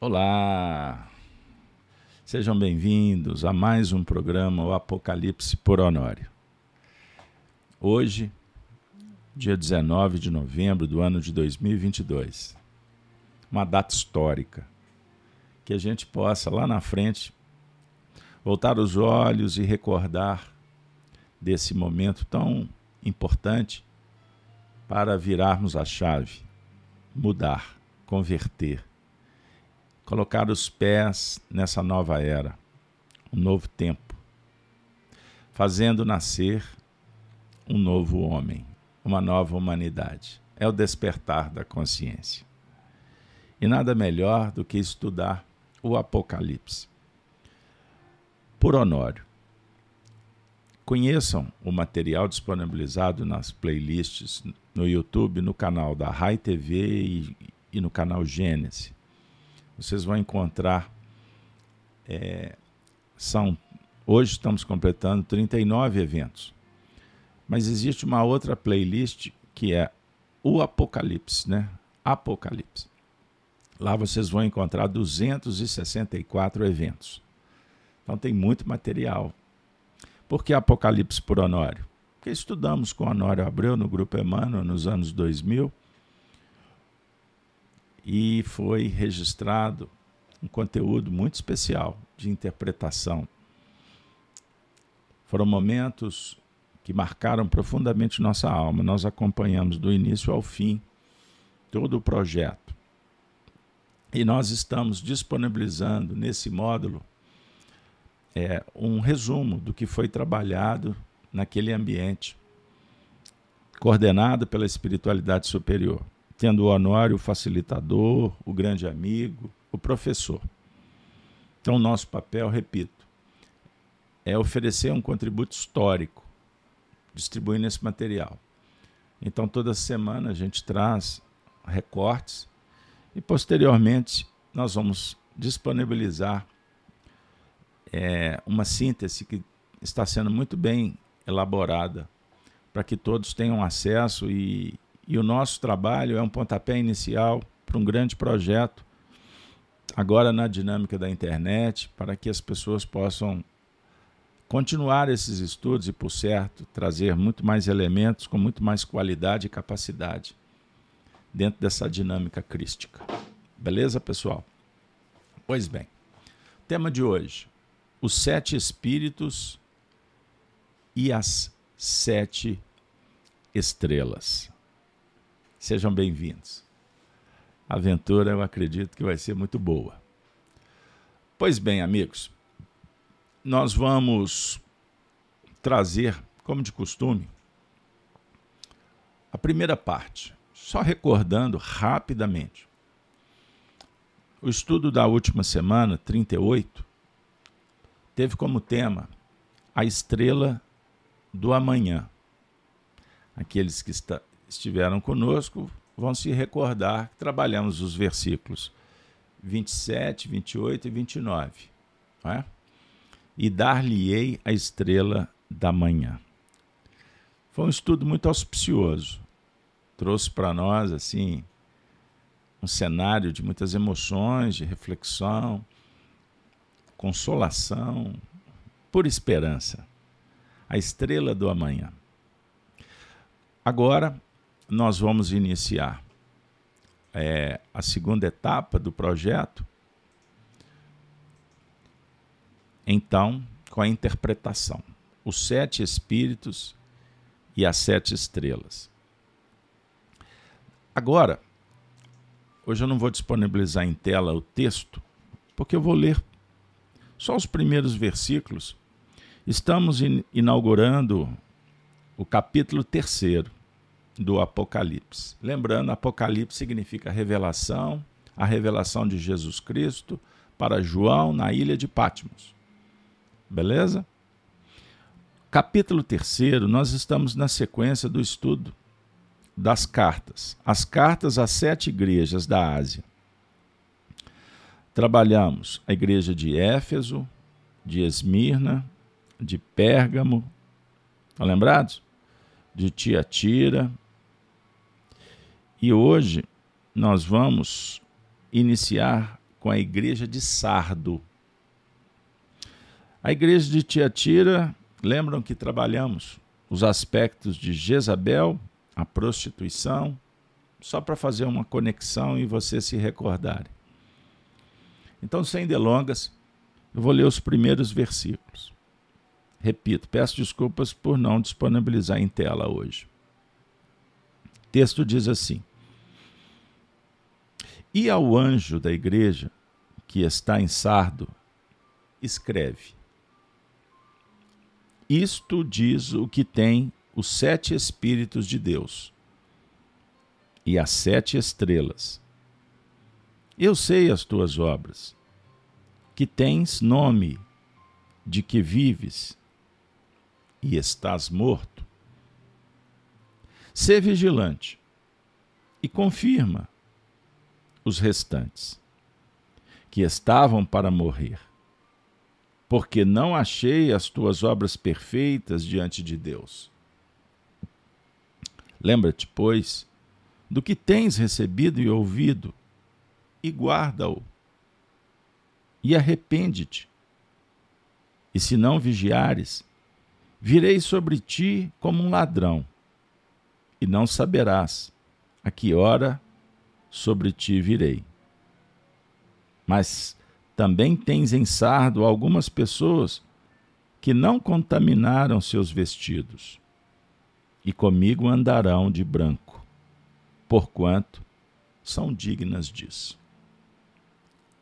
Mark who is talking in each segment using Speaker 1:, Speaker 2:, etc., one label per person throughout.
Speaker 1: Olá! Sejam bem-vindos a mais um programa O Apocalipse por Honório. Hoje, dia 19 de novembro do ano de 2022, uma data histórica, que a gente possa lá na frente voltar os olhos e recordar desse momento tão importante para virarmos a chave, mudar, converter colocar os pés nessa nova era, um novo tempo, fazendo nascer um novo homem, uma nova humanidade. É o despertar da consciência. E nada melhor do que estudar o Apocalipse. Por Honório. Conheçam o material disponibilizado nas playlists no YouTube, no canal da Rai TV e, e no canal Gênesis vocês vão encontrar. É, são Hoje estamos completando 39 eventos. Mas existe uma outra playlist que é o Apocalipse, né? Apocalipse. Lá vocês vão encontrar 264 eventos. Então tem muito material. Por que Apocalipse por Honório? Porque estudamos com Honório Abreu no Grupo Emmanuel nos anos 2000 e foi registrado um conteúdo muito especial de interpretação. Foram momentos que marcaram profundamente nossa alma. Nós acompanhamos do início ao fim todo o projeto. E nós estamos disponibilizando nesse módulo é, um resumo do que foi trabalhado naquele ambiente, coordenado pela espiritualidade superior tendo o Honório o facilitador, o grande amigo, o professor. Então, nosso papel, repito, é oferecer um contributo histórico, distribuindo esse material. Então, toda semana a gente traz recortes e, posteriormente, nós vamos disponibilizar é, uma síntese que está sendo muito bem elaborada para que todos tenham acesso e, e o nosso trabalho é um pontapé inicial para um grande projeto, agora na dinâmica da internet, para que as pessoas possam continuar esses estudos e, por certo, trazer muito mais elementos com muito mais qualidade e capacidade dentro dessa dinâmica crística. Beleza, pessoal? Pois bem, tema de hoje: os sete espíritos e as sete estrelas. Sejam bem-vindos. A aventura eu acredito que vai ser muito boa. Pois bem, amigos, nós vamos trazer, como de costume, a primeira parte, só recordando rapidamente. O estudo da última semana, 38, teve como tema a estrela do amanhã. Aqueles que está, estiveram conosco vão se recordar que trabalhamos os versículos 27, 28 e 29. É? E dar-lhe-ei a estrela da manhã. Foi um estudo muito auspicioso. Trouxe para nós assim um cenário de muitas emoções, de reflexão, consolação, por esperança. A estrela do amanhã. Agora, nós vamos iniciar é, a segunda etapa do projeto. Então, com a interpretação, os sete espíritos e as sete estrelas. Agora, hoje eu não vou disponibilizar em tela o texto, porque eu vou ler só os primeiros versículos. Estamos inaugurando o capítulo terceiro do Apocalipse. Lembrando, Apocalipse significa revelação, a revelação de Jesus Cristo para João na ilha de Patmos. Beleza? Capítulo 3, nós estamos na sequência do estudo das cartas. As cartas às sete igrejas da Ásia. Trabalhamos a igreja de Éfeso, de Esmirna, de Pérgamo, estão lembrados? De Tiatira, e hoje nós vamos iniciar com a igreja de Sardo. A igreja de Tiatira, lembram que trabalhamos os aspectos de Jezabel, a prostituição, só para fazer uma conexão e você se recordarem. Então, sem delongas, eu vou ler os primeiros versículos. Repito, peço desculpas por não disponibilizar em tela hoje. O texto diz assim: E ao anjo da igreja que está em Sardo, escreve: Isto diz o que tem os sete Espíritos de Deus e as sete estrelas. Eu sei as tuas obras, que tens nome de que vives e estás morto. Sê vigilante e confirma os restantes, que estavam para morrer, porque não achei as tuas obras perfeitas diante de Deus. Lembra-te, pois, do que tens recebido e ouvido, e guarda-o. E arrepende-te. E se não vigiares, virei sobre ti como um ladrão, e não saberás a que hora sobre ti virei. Mas também tens em sardo algumas pessoas que não contaminaram seus vestidos e comigo andarão de branco, porquanto são dignas disso.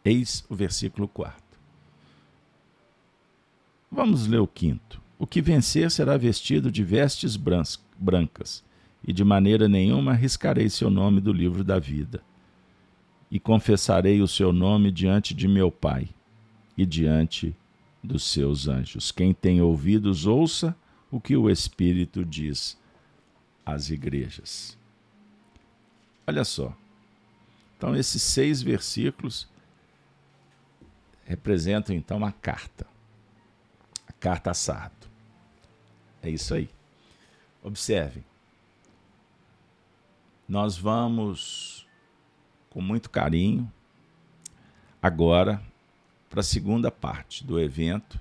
Speaker 1: Eis o versículo 4. Vamos ler o quinto. O que vencer será vestido de vestes brancas, e de maneira nenhuma arriscarei seu nome do livro da vida. E confessarei o seu nome diante de meu Pai e diante dos seus anjos. Quem tem ouvidos, ouça o que o Espírito diz às igrejas. Olha só. Então, esses seis versículos representam então a carta. A carta a Sardo. É isso aí. Observem. Nós vamos, com muito carinho, agora para a segunda parte do evento,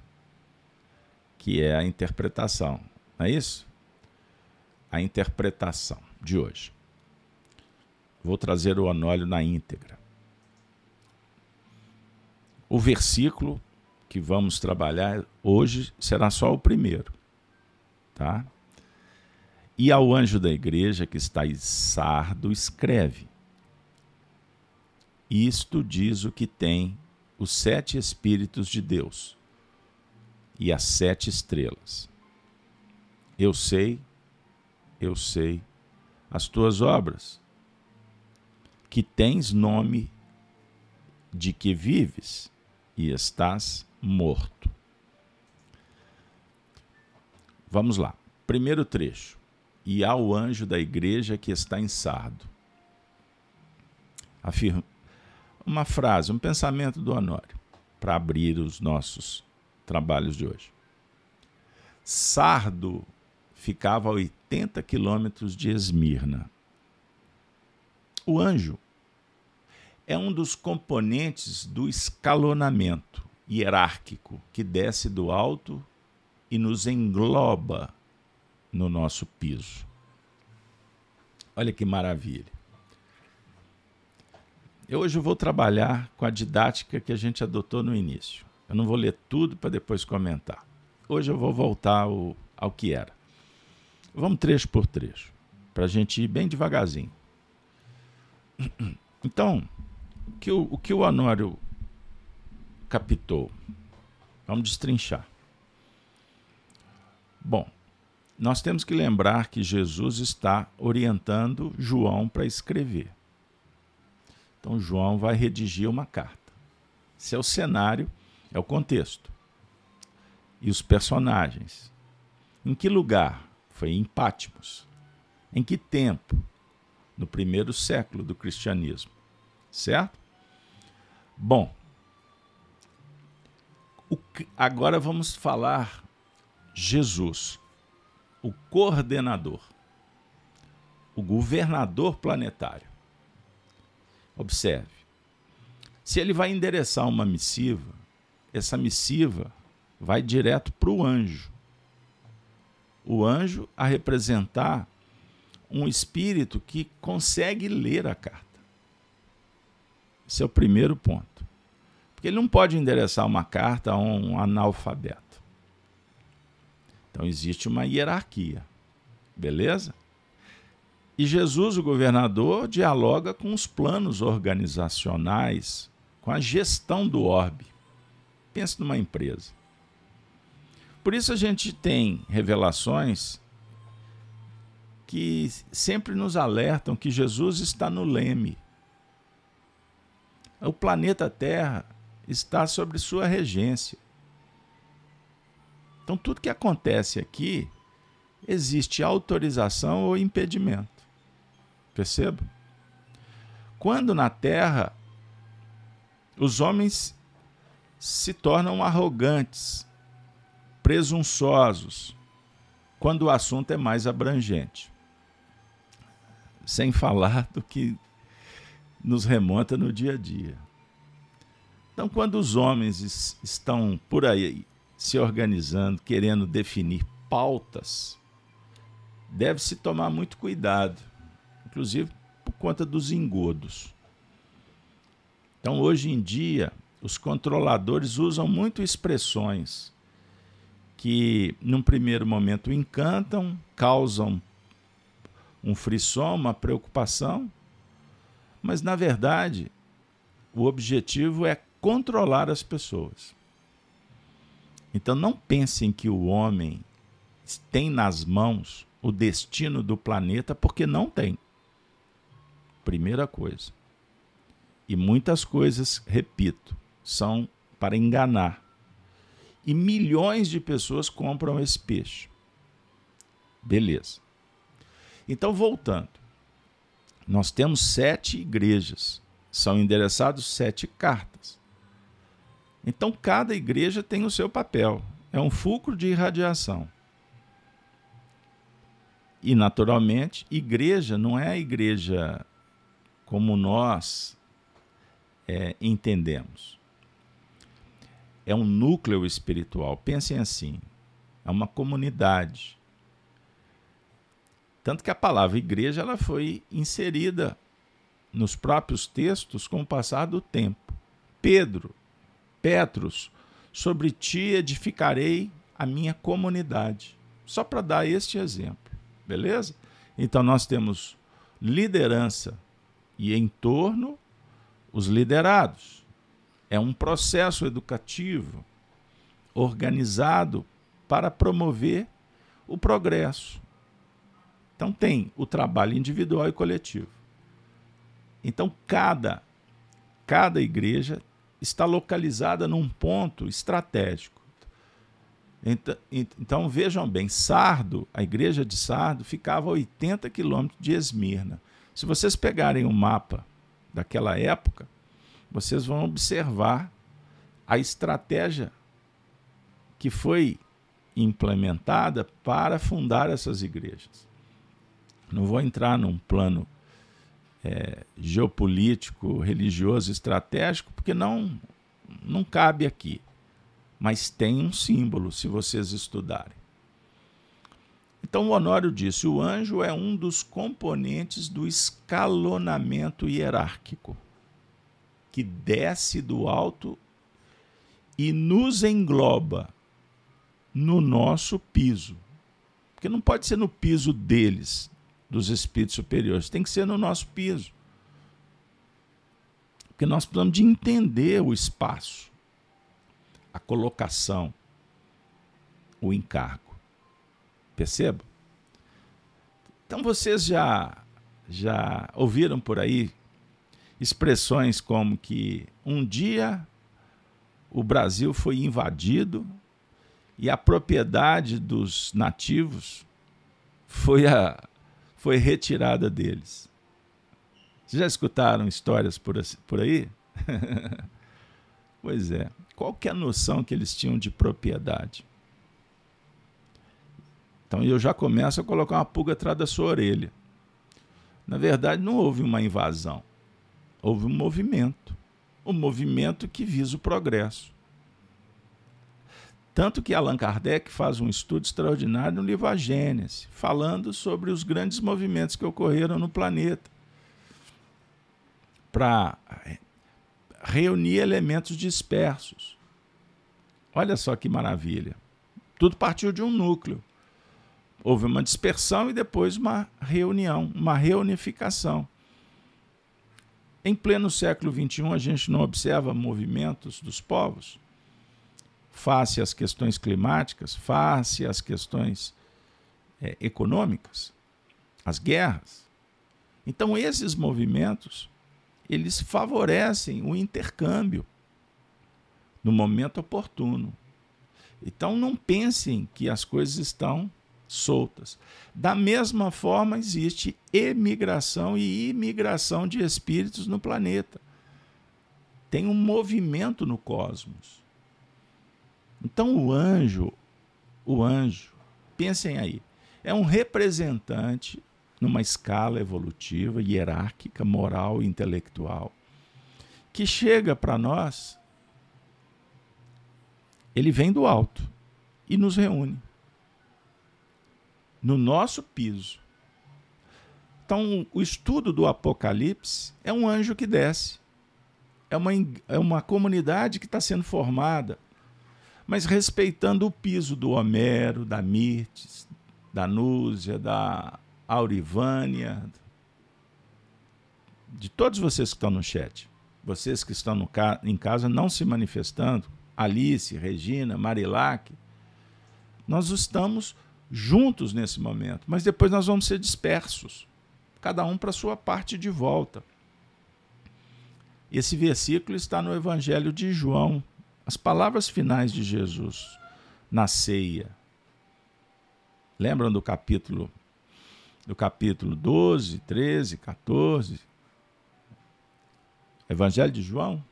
Speaker 1: que é a interpretação. Não é isso? a interpretação de hoje. Vou trazer o anólio na íntegra. O versículo que vamos trabalhar hoje será só o primeiro, tá? E ao anjo da igreja que está em Sardo, escreve: Isto diz o que tem os sete Espíritos de Deus e as sete estrelas. Eu sei eu sei as tuas obras, que tens nome de que vives e estás morto. Vamos lá. Primeiro trecho. E ao anjo da igreja que está em Sardo. Afirma uma frase, um pensamento do Honório, para abrir os nossos trabalhos de hoje. Sardo ficava a 80 quilômetros de Esmirna. O anjo é um dos componentes do escalonamento hierárquico que desce do alto e nos engloba no nosso piso. Olha que maravilha. Eu hoje vou trabalhar com a didática que a gente adotou no início. Eu não vou ler tudo para depois comentar. Hoje eu vou voltar ao, ao que era. Vamos trecho por trecho, para a gente ir bem devagarzinho. Então, o que o, o, que o Honório captou? Vamos destrinchar. Bom, nós temos que lembrar que Jesus está orientando João para escrever. Então, João vai redigir uma carta. Esse é o cenário, é o contexto. E os personagens. Em que lugar foi em Pátimos. Em que tempo? No primeiro século do cristianismo. Certo? Bom, que, agora vamos falar Jesus, o coordenador, o governador planetário. Observe, Se ele vai endereçar uma missiva, essa missiva vai direto para o anjo. O anjo a representar um espírito que consegue ler a carta. Esse é o primeiro ponto. Porque ele não pode endereçar uma carta a um analfabeto. Então existe uma hierarquia. Beleza? E Jesus, o governador, dialoga com os planos organizacionais, com a gestão do orbe. Pense numa empresa. Por isso a gente tem revelações que sempre nos alertam que Jesus está no leme. O planeta Terra está sobre sua regência. Então, tudo que acontece aqui, existe autorização ou impedimento. Perceba? Quando na Terra os homens se tornam arrogantes, presunçosos, quando o assunto é mais abrangente. Sem falar do que nos remonta no dia a dia. Então, quando os homens estão por aí se organizando, querendo definir pautas, deve-se tomar muito cuidado, inclusive por conta dos engodos. Então, hoje em dia, os controladores usam muito expressões que, num primeiro momento, encantam, causam um frisson, uma preocupação, mas, na verdade, o objetivo é controlar as pessoas. Então não pensem que o homem tem nas mãos o destino do planeta, porque não tem. Primeira coisa. E muitas coisas, repito, são para enganar. E milhões de pessoas compram esse peixe. Beleza. Então, voltando. Nós temos sete igrejas. São endereçados sete cartas. Então, cada igreja tem o seu papel. É um fulcro de irradiação. E, naturalmente, igreja não é a igreja como nós é, entendemos. É um núcleo espiritual. Pensem assim: é uma comunidade. Tanto que a palavra igreja ela foi inserida nos próprios textos com o passar do tempo. Pedro, Petros, sobre ti edificarei a minha comunidade. Só para dar este exemplo, beleza? Então nós temos liderança e em torno os liderados. É um processo educativo organizado para promover o progresso. Então tem o trabalho individual e coletivo. Então cada cada igreja está localizada num ponto estratégico. Então, então, vejam bem, Sardo, a igreja de Sardo, ficava a 80 quilômetros de Esmirna. Se vocês pegarem o um mapa daquela época, vocês vão observar a estratégia que foi implementada para fundar essas igrejas. Não vou entrar num plano é, geopolítico, religioso, estratégico, porque não, não cabe aqui. Mas tem um símbolo, se vocês estudarem. Então, o Honório disse: o anjo é um dos componentes do escalonamento hierárquico, que desce do alto e nos engloba no nosso piso. Porque não pode ser no piso deles, dos espíritos superiores, tem que ser no nosso piso. Porque nós precisamos de entender o espaço, a colocação, o encargo. Perceba? Então vocês já já ouviram por aí expressões como que um dia o Brasil foi invadido e a propriedade dos nativos foi a, foi retirada deles. Vocês já escutaram histórias por, por aí? pois é. Qual que é a noção que eles tinham de propriedade? Então eu já começo a colocar uma pulga atrás da sua orelha. Na verdade, não houve uma invasão. Houve um movimento. o movimento que visa o progresso. Tanto que Allan Kardec faz um estudo extraordinário no livro A Gênese, falando sobre os grandes movimentos que ocorreram no planeta, para reunir elementos dispersos. Olha só que maravilha. Tudo partiu de um núcleo. Houve uma dispersão e depois uma reunião, uma reunificação. Em pleno século XXI, a gente não observa movimentos dos povos? Face às questões climáticas, face às questões é, econômicas, as guerras. Então esses movimentos eles favorecem o intercâmbio no momento oportuno. Então não pensem que as coisas estão soltas. Da mesma forma existe emigração e imigração de espíritos no planeta. Tem um movimento no cosmos. Então o anjo, o anjo, pensem aí, é um representante numa escala evolutiva, hierárquica, moral e intelectual, que chega para nós, ele vem do alto e nos reúne no nosso piso. Então, o estudo do Apocalipse é um anjo que desce. É uma, é uma comunidade que está sendo formada mas respeitando o piso do Homero, da Mirtes, da Núzia, da Aurivânia, de todos vocês que estão no chat, vocês que estão ca em casa não se manifestando, Alice, Regina, Marilac, nós estamos juntos nesse momento, mas depois nós vamos ser dispersos, cada um para sua parte de volta. Esse versículo está no Evangelho de João, as palavras finais de Jesus na ceia. Lembram do capítulo do capítulo 12, 13, 14? Evangelho de João?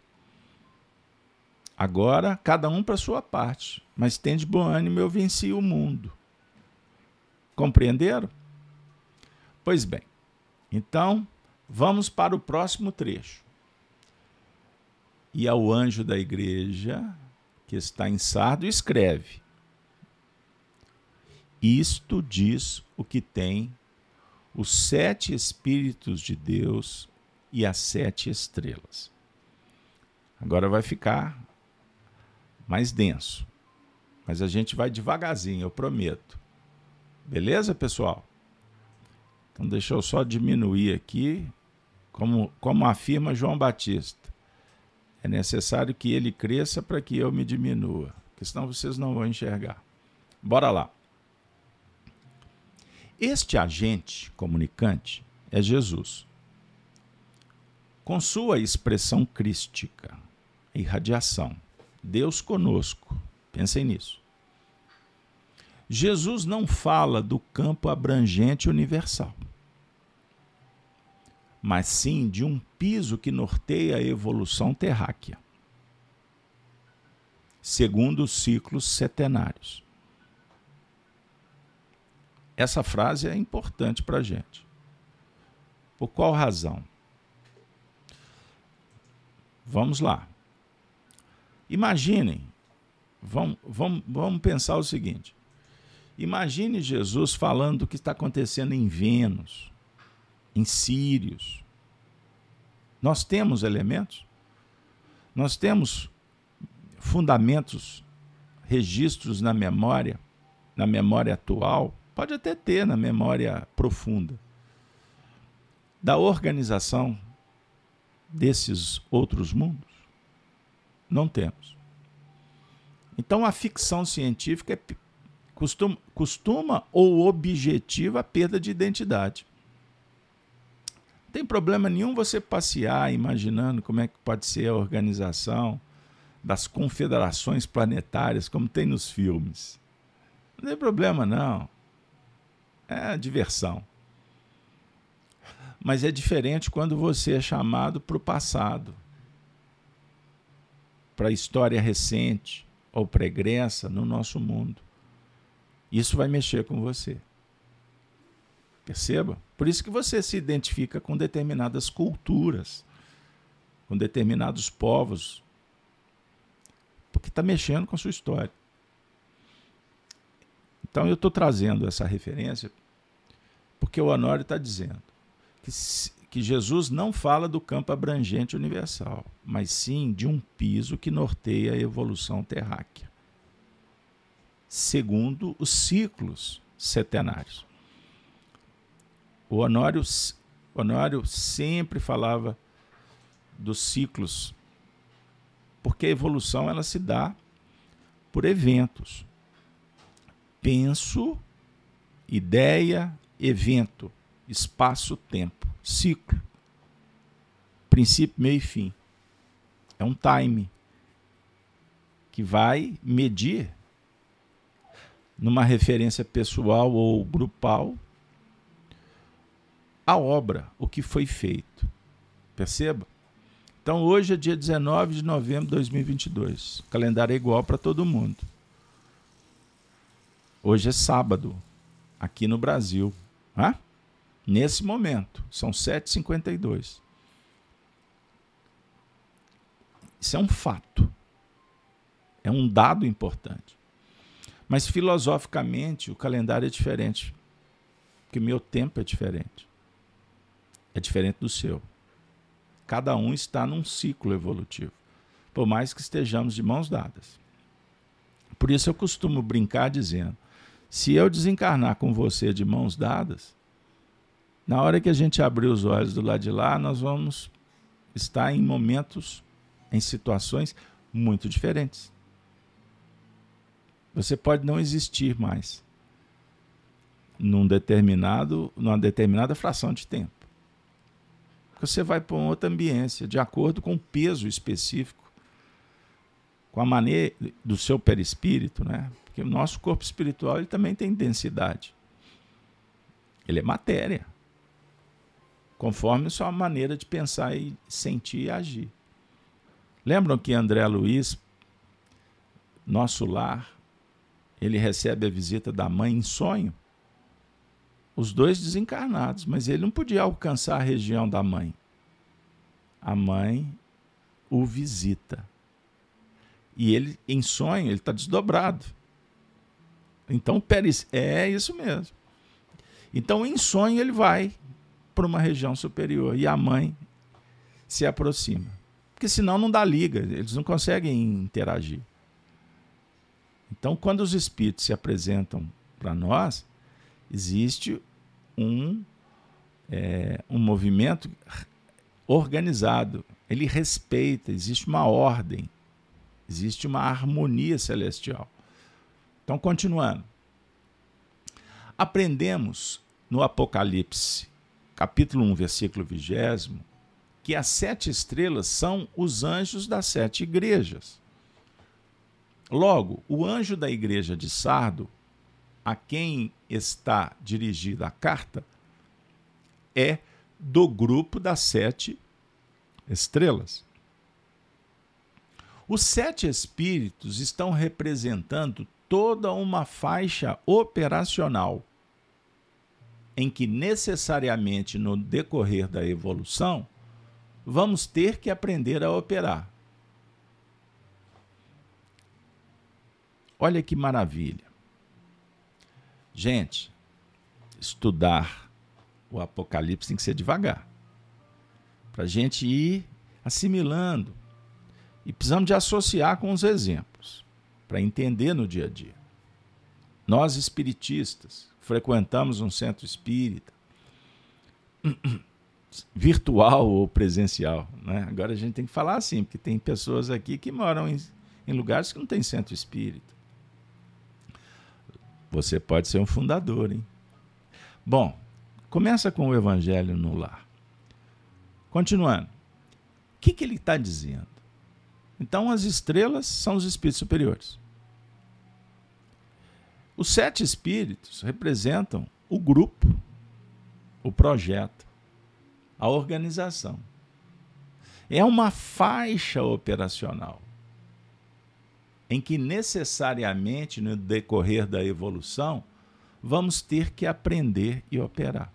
Speaker 1: Agora, cada um para sua parte, mas tem de bom ânimo, eu venci o mundo. Compreenderam? Pois bem, então vamos para o próximo trecho e ao anjo da igreja que está em Sardo escreve: Isto diz o que tem os sete Espíritos de Deus e as sete estrelas. Agora vai ficar mais denso, mas a gente vai devagarzinho, eu prometo. Beleza, pessoal? Então deixa eu só diminuir aqui, como, como afirma João Batista. É necessário que ele cresça para que eu me diminua, porque senão vocês não vão enxergar. Bora lá. Este agente comunicante é Jesus. Com sua expressão crística, irradiação, Deus conosco. Pensem nisso. Jesus não fala do campo abrangente universal mas sim de um piso que norteia a evolução terráquea, segundo os ciclos setenários. Essa frase é importante para a gente. Por qual razão? Vamos lá. Imaginem, vamos, vamos, vamos pensar o seguinte: imagine Jesus falando do que está acontecendo em Vênus em Sírios. Nós temos elementos, nós temos fundamentos, registros na memória, na memória atual, pode até ter na memória profunda, da organização desses outros mundos? Não temos. Então a ficção científica é, costuma, costuma ou objetiva a perda de identidade tem problema nenhum você passear imaginando como é que pode ser a organização das confederações planetárias, como tem nos filmes. Não tem problema, não. É diversão. Mas é diferente quando você é chamado para o passado, para a história recente ou pregressa no nosso mundo. Isso vai mexer com você. Perceba? Por isso que você se identifica com determinadas culturas, com determinados povos, porque está mexendo com a sua história. Então eu estou trazendo essa referência porque o Honório está dizendo que, que Jesus não fala do campo abrangente universal, mas sim de um piso que norteia a evolução terráquea, segundo os ciclos setenários. O Honório, Honório sempre falava dos ciclos, porque a evolução ela se dá por eventos. Penso, ideia, evento, espaço-tempo, ciclo, princípio, meio e fim. É um time que vai medir numa referência pessoal ou grupal a obra, o que foi feito. Perceba? Então hoje é dia 19 de novembro de 2022. O calendário é igual para todo mundo. Hoje é sábado, aqui no Brasil. Nesse momento, são 7h52. Isso é um fato. É um dado importante. Mas filosoficamente, o calendário é diferente. Porque meu tempo é diferente. É diferente do seu. Cada um está num ciclo evolutivo. Por mais que estejamos de mãos dadas. Por isso eu costumo brincar dizendo: se eu desencarnar com você de mãos dadas, na hora que a gente abrir os olhos do lado de lá, nós vamos estar em momentos, em situações muito diferentes. Você pode não existir mais num determinado, numa determinada fração de tempo. Você vai para outra ambiência, de acordo com o peso específico, com a maneira do seu perispírito, né? Porque o nosso corpo espiritual ele também tem densidade. Ele é matéria. Conforme a sua maneira de pensar e sentir e agir. Lembram que André Luiz, nosso lar, ele recebe a visita da mãe em sonho? Os dois desencarnados, mas ele não podia alcançar a região da mãe. A mãe o visita. E ele, em sonho, ele está desdobrado. Então, peris, é isso mesmo. Então, em sonho, ele vai para uma região superior e a mãe se aproxima. Porque senão não dá liga, eles não conseguem interagir. Então, quando os espíritos se apresentam para nós, existe um, é, um movimento organizado. Ele respeita, existe uma ordem, existe uma harmonia celestial. Então, continuando. Aprendemos no Apocalipse, capítulo 1, versículo 20, que as sete estrelas são os anjos das sete igrejas. Logo, o anjo da igreja de Sardo, a quem está dirigida a carta, é do grupo das sete estrelas. Os sete espíritos estão representando toda uma faixa operacional em que necessariamente no decorrer da evolução vamos ter que aprender a operar. Olha que maravilha. Gente, estudar o Apocalipse tem que ser devagar. Para a gente ir assimilando. E precisamos de associar com os exemplos para entender no dia a dia. Nós espiritistas frequentamos um centro espírita, virtual ou presencial. Né? Agora a gente tem que falar assim, porque tem pessoas aqui que moram em, em lugares que não tem centro espírita. Você pode ser um fundador, hein? Bom, começa com o evangelho no lar. Continuando. O que, que ele está dizendo? Então, as estrelas são os espíritos superiores. Os sete espíritos representam o grupo, o projeto, a organização. É uma faixa operacional em que necessariamente no decorrer da evolução vamos ter que aprender e operar.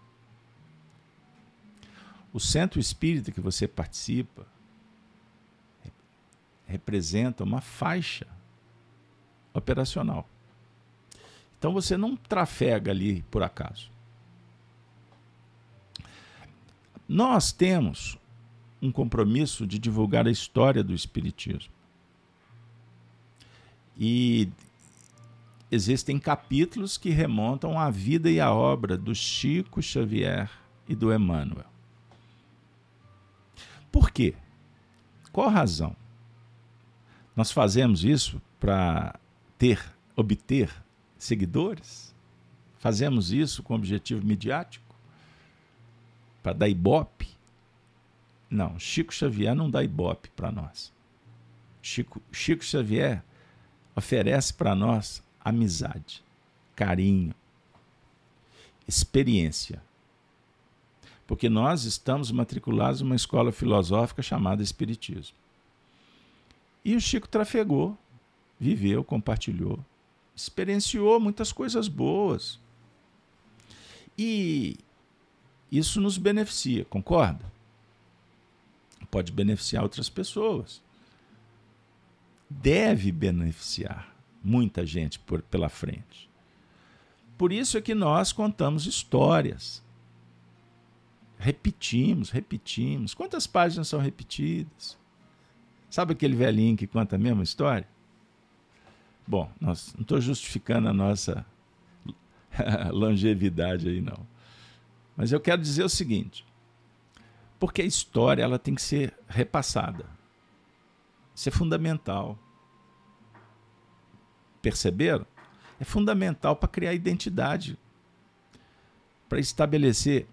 Speaker 1: O centro espírita que você participa, representa uma faixa operacional. Então você não trafega ali por acaso. Nós temos um compromisso de divulgar a história do Espiritismo. E existem capítulos que remontam à vida e à obra do Chico Xavier e do Emmanuel. Por quê? Qual razão? Nós fazemos isso para ter, obter seguidores? Fazemos isso com objetivo midiático? Para dar ibope? Não, Chico Xavier não dá ibope para nós. Chico, Chico Xavier oferece para nós amizade, carinho, experiência. Porque nós estamos matriculados numa escola filosófica chamada Espiritismo. E o Chico trafegou, viveu, compartilhou, experienciou muitas coisas boas. E isso nos beneficia, concorda? Pode beneficiar outras pessoas. Deve beneficiar muita gente por, pela frente. Por isso é que nós contamos histórias. Repetimos, repetimos. Quantas páginas são repetidas? Sabe aquele velhinho que conta a mesma história? Bom, nós, não estou justificando a nossa longevidade aí, não. Mas eu quero dizer o seguinte: porque a história ela tem que ser repassada. Isso é fundamental. Perceberam? É fundamental para criar identidade, para estabelecer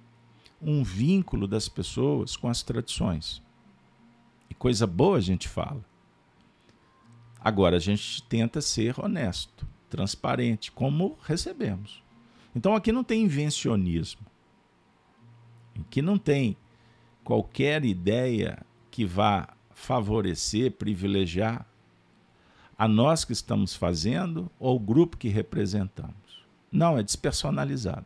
Speaker 1: um vínculo das pessoas com as tradições. E coisa boa a gente fala. Agora a gente tenta ser honesto, transparente, como recebemos. Então aqui não tem invencionismo. Aqui não tem qualquer ideia que vá favorecer, privilegiar a nós que estamos fazendo ou o grupo que representamos. Não, é despersonalizado.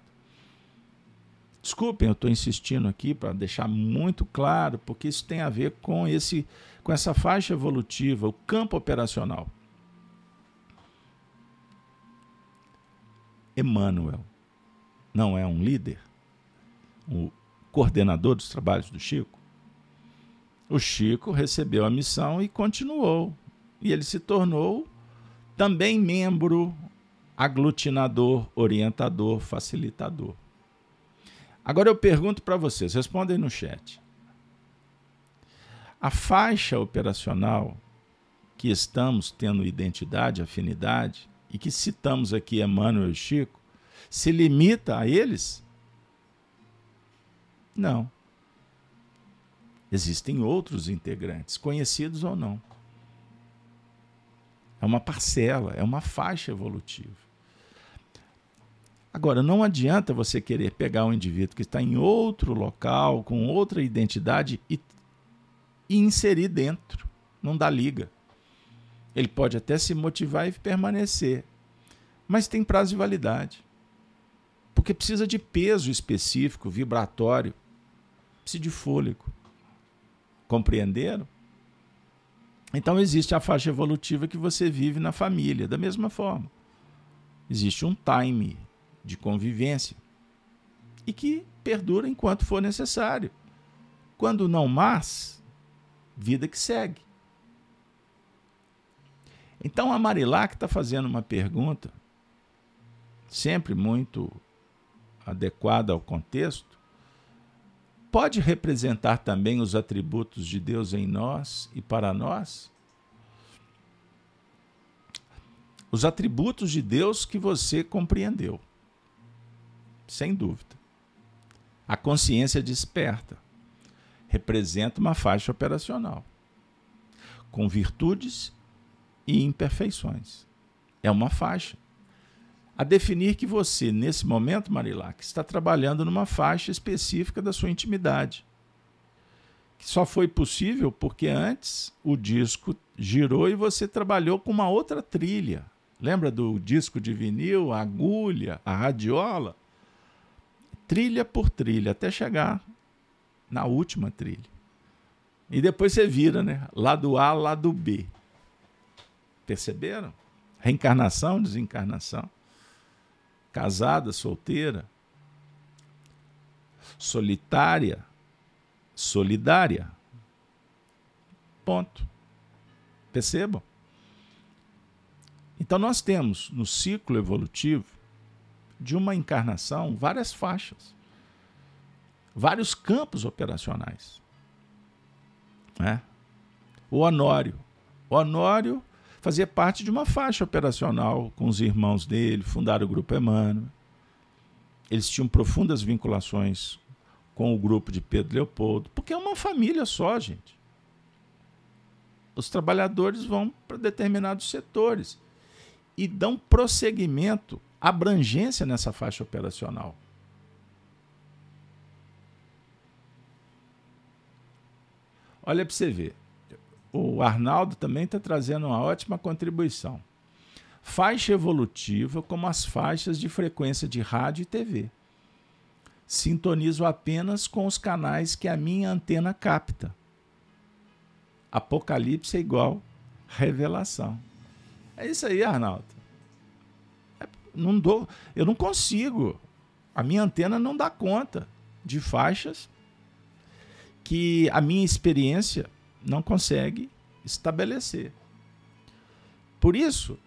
Speaker 1: Desculpem, eu estou insistindo aqui para deixar muito claro, porque isso tem a ver com, esse, com essa faixa evolutiva, o campo operacional. Emmanuel não é um líder, o coordenador dos trabalhos do Chico? O Chico recebeu a missão e continuou e ele se tornou também membro aglutinador, orientador, facilitador. Agora eu pergunto para vocês, respondem no chat. A faixa operacional que estamos tendo identidade, afinidade, e que citamos aqui Emmanuel e Chico, se limita a eles? Não. Existem outros integrantes, conhecidos ou não. É uma parcela, é uma faixa evolutiva. Agora, não adianta você querer pegar um indivíduo que está em outro local, com outra identidade e, e inserir dentro. Não dá liga. Ele pode até se motivar e permanecer, mas tem prazo de validade. Porque precisa de peso específico, vibratório, precisa de fôlego. Compreenderam? Então existe a faixa evolutiva que você vive na família, da mesma forma. Existe um time de convivência e que perdura enquanto for necessário. Quando não mais, vida que segue. Então a Marilac está fazendo uma pergunta, sempre muito adequada ao contexto, pode representar também os atributos de Deus em nós e para nós? Os atributos de Deus que você compreendeu. Sem dúvida. A consciência desperta representa uma faixa operacional com virtudes e imperfeições. É uma faixa a definir que você, nesse momento, Marilac, está trabalhando numa faixa específica da sua intimidade. Que só foi possível porque antes o disco girou e você trabalhou com uma outra trilha. Lembra do disco de vinil, a agulha, a radiola? Trilha por trilha, até chegar na última trilha. E depois você vira, né? Lado A, lado B. Perceberam? Reencarnação, desencarnação. Casada, solteira. Solitária, solidária. Ponto. Percebam? Então, nós temos no ciclo evolutivo de uma encarnação várias faixas, vários campos operacionais. Né? O Honório. O Honório fazia parte de uma faixa operacional com os irmãos dele, fundaram o Grupo Emmanuel. Eles tinham profundas vinculações com o grupo de Pedro Leopoldo, porque é uma família só, gente. Os trabalhadores vão para determinados setores e dão prosseguimento, abrangência nessa faixa operacional. Olha para você ver. O Arnaldo também está trazendo uma ótima contribuição. Faixa evolutiva como as faixas de frequência de rádio e TV. Sintonizo apenas com os canais que a minha antena capta. Apocalipse é igual revelação. É isso aí, Arnaldo. É, não dou, eu não consigo. A minha antena não dá conta de faixas que a minha experiência não consegue estabelecer. Por isso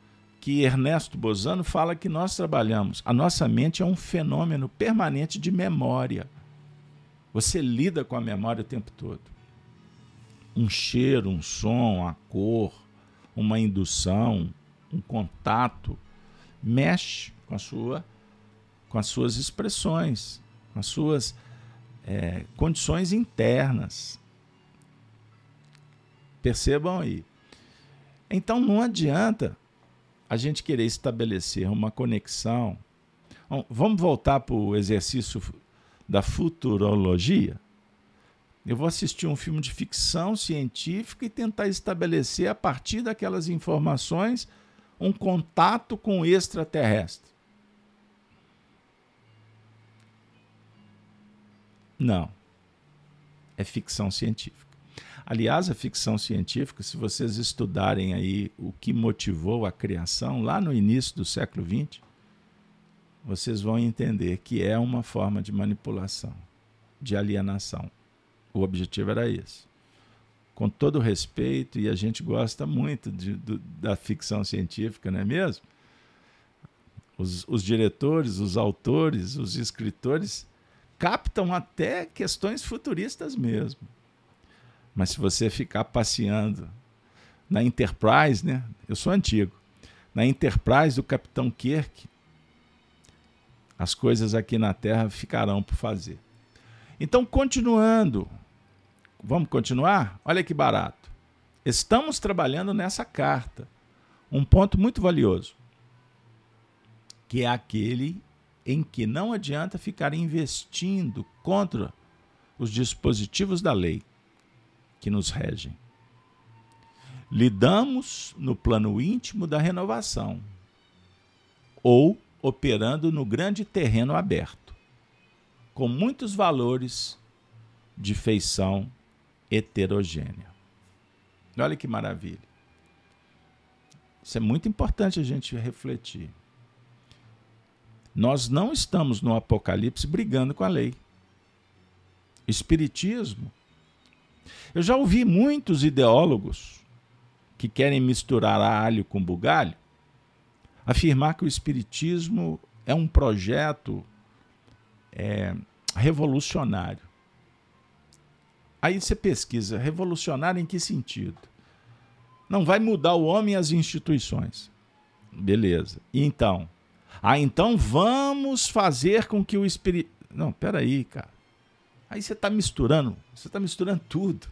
Speaker 1: que Ernesto Bozano fala que nós trabalhamos, a nossa mente é um fenômeno permanente de memória. Você lida com a memória o tempo todo. Um cheiro, um som, a cor, uma indução, um contato, mexe com a sua com as suas expressões, com as suas é, condições internas. Percebam aí. Então não adianta a gente querer estabelecer uma conexão. Vamos voltar para o exercício da futurologia? Eu vou assistir um filme de ficção científica e tentar estabelecer, a partir daquelas informações, um contato com o extraterrestre. Não. É ficção científica. Aliás, a ficção científica, se vocês estudarem aí o que motivou a criação lá no início do século XX, vocês vão entender que é uma forma de manipulação, de alienação. O objetivo era esse com todo respeito, e a gente gosta muito de, do, da ficção científica, não é mesmo? Os, os diretores, os autores, os escritores captam até questões futuristas mesmo. Mas se você ficar passeando na Enterprise, né? Eu sou antigo. Na Enterprise do Capitão Kirk, as coisas aqui na Terra ficarão por fazer. Então, continuando Vamos continuar? Olha que barato. Estamos trabalhando nessa carta. Um ponto muito valioso, que é aquele em que não adianta ficar investindo contra os dispositivos da lei que nos regem. Lidamos no plano íntimo da renovação ou operando no grande terreno aberto, com muitos valores de feição heterogênea. Olha que maravilha. Isso é muito importante a gente refletir. Nós não estamos no Apocalipse brigando com a lei. Espiritismo. Eu já ouvi muitos ideólogos que querem misturar alho com bugalho afirmar que o Espiritismo é um projeto é, revolucionário. Aí você pesquisa, revolucionário em que sentido? Não vai mudar o homem e as instituições. Beleza. E então? Ah, então vamos fazer com que o espírito. Não, peraí, cara. Aí você está misturando, você está misturando tudo.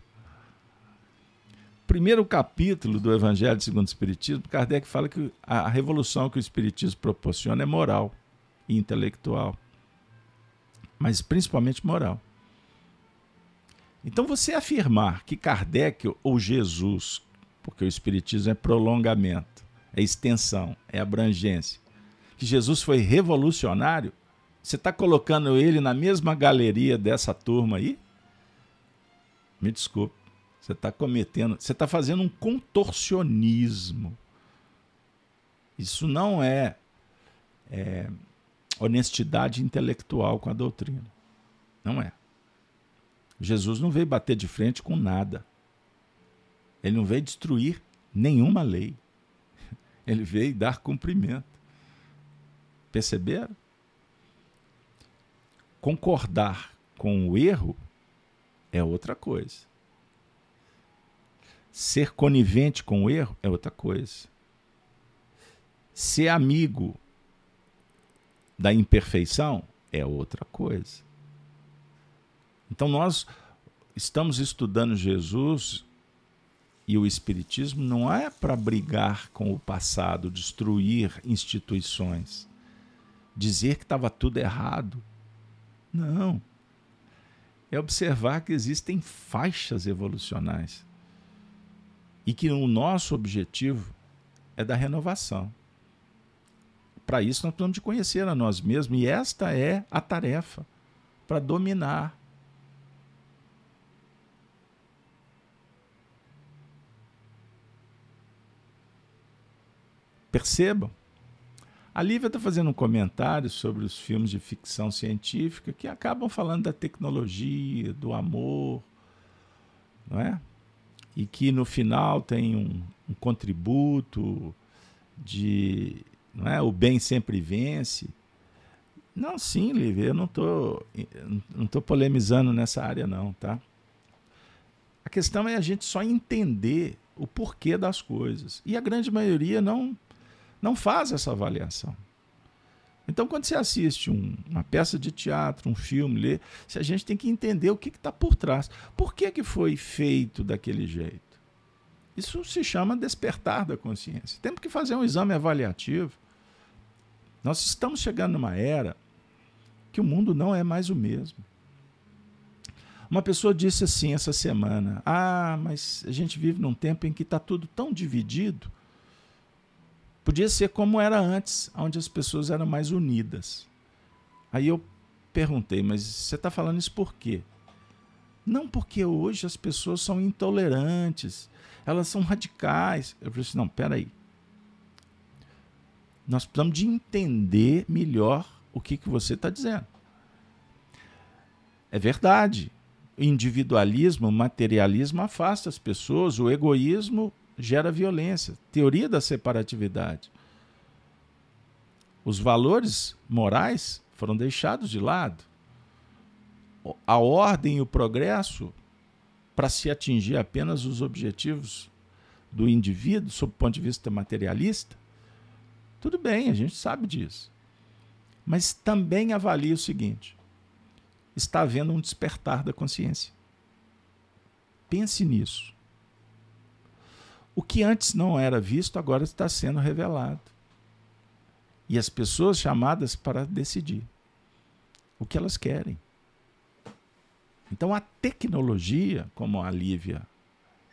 Speaker 1: Primeiro capítulo do Evangelho segundo o Espiritismo, Kardec fala que a revolução que o Espiritismo proporciona é moral e intelectual, mas principalmente moral. Então, você afirmar que Kardec ou Jesus, porque o Espiritismo é prolongamento, é extensão, é abrangência, que Jesus foi revolucionário, você está colocando ele na mesma galeria dessa turma aí? Me desculpe. Você está cometendo, você está fazendo um contorcionismo Isso não é, é honestidade intelectual com a doutrina. Não é. Jesus não veio bater de frente com nada. Ele não veio destruir nenhuma lei. Ele veio dar cumprimento. Perceberam? Concordar com o erro é outra coisa. Ser conivente com o erro é outra coisa. Ser amigo da imperfeição é outra coisa. Então nós estamos estudando Jesus e o Espiritismo não é para brigar com o passado, destruir instituições, dizer que estava tudo errado. Não. É observar que existem faixas evolucionais e que o nosso objetivo é da renovação. Para isso, nós precisamos de conhecer a nós mesmos e esta é a tarefa para dominar Percebam. A Lívia está fazendo um comentário sobre os filmes de ficção científica que acabam falando da tecnologia, do amor, não é? E que no final tem um, um contributo de não é? o bem sempre vence. Não, sim, Lívia, eu não estou não tô polemizando nessa área, não, tá? A questão é a gente só entender o porquê das coisas. E a grande maioria não não faz essa avaliação. Então, quando você assiste um, uma peça de teatro, um filme, lê, a gente tem que entender o que está por trás. Por que, que foi feito daquele jeito? Isso se chama despertar da consciência. Temos que fazer um exame avaliativo. Nós estamos chegando numa era que o mundo não é mais o mesmo. Uma pessoa disse assim essa semana: Ah, mas a gente vive num tempo em que está tudo tão dividido Podia ser como era antes, onde as pessoas eram mais unidas. Aí eu perguntei, mas você está falando isso por quê? Não porque hoje as pessoas são intolerantes, elas são radicais. Eu falei assim, não, peraí. Nós precisamos de entender melhor o que, que você está dizendo. É verdade. O individualismo, o materialismo afasta as pessoas, o egoísmo gera violência. Teoria da separatividade. Os valores morais foram deixados de lado. A ordem e o progresso, para se atingir apenas os objetivos do indivíduo, sob o ponto de vista materialista, tudo bem, a gente sabe disso. Mas também avalia o seguinte: está havendo um despertar da consciência. Pense nisso. O que antes não era visto, agora está sendo revelado. E as pessoas chamadas para decidir o que elas querem. Então a tecnologia, como a Lívia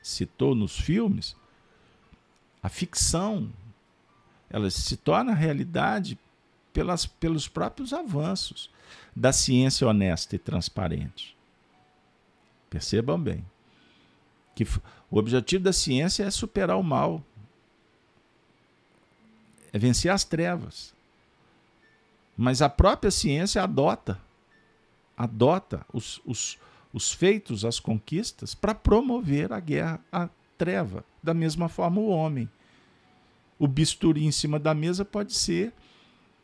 Speaker 1: citou nos filmes, a ficção, ela se torna realidade pelas, pelos próprios avanços da ciência honesta e transparente. Percebam bem que o objetivo da ciência é superar o mal, é vencer as trevas. Mas a própria ciência adota, adota os, os, os feitos, as conquistas, para promover a guerra à treva. Da mesma forma, o homem. O bisturi em cima da mesa pode ser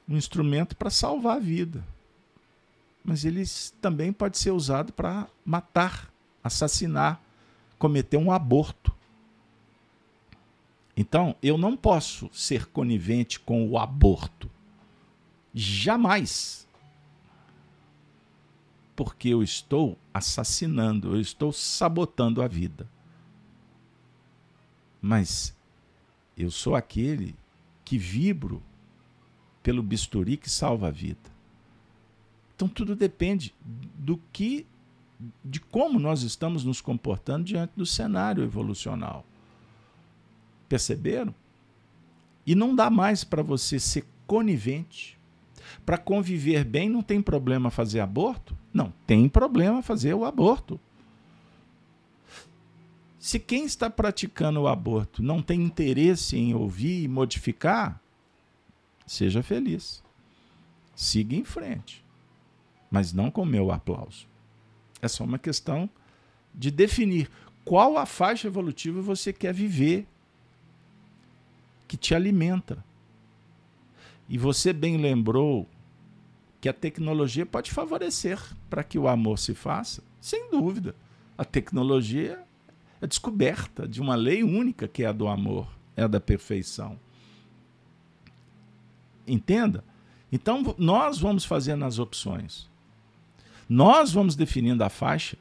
Speaker 1: um instrumento para salvar a vida. Mas ele também pode ser usado para matar, assassinar, cometer um aborto. Então, eu não posso ser conivente com o aborto. Jamais. Porque eu estou assassinando, eu estou sabotando a vida. Mas eu sou aquele que vibro pelo bisturi que salva a vida. Então tudo depende do que de como nós estamos nos comportando diante do cenário evolucional. Perceberam? E não dá mais para você ser conivente. Para conviver bem, não tem problema fazer aborto? Não, tem problema fazer o aborto. Se quem está praticando o aborto não tem interesse em ouvir e modificar, Seja feliz. Siga em frente. Mas não com meu aplauso. É só uma questão de definir qual a faixa evolutiva você quer viver que te alimenta. E você bem lembrou que a tecnologia pode favorecer para que o amor se faça, sem dúvida. A tecnologia é descoberta de uma lei única que é a do amor, é a da perfeição. Entenda? Então, nós vamos fazendo as opções. Nós vamos definindo a faixa,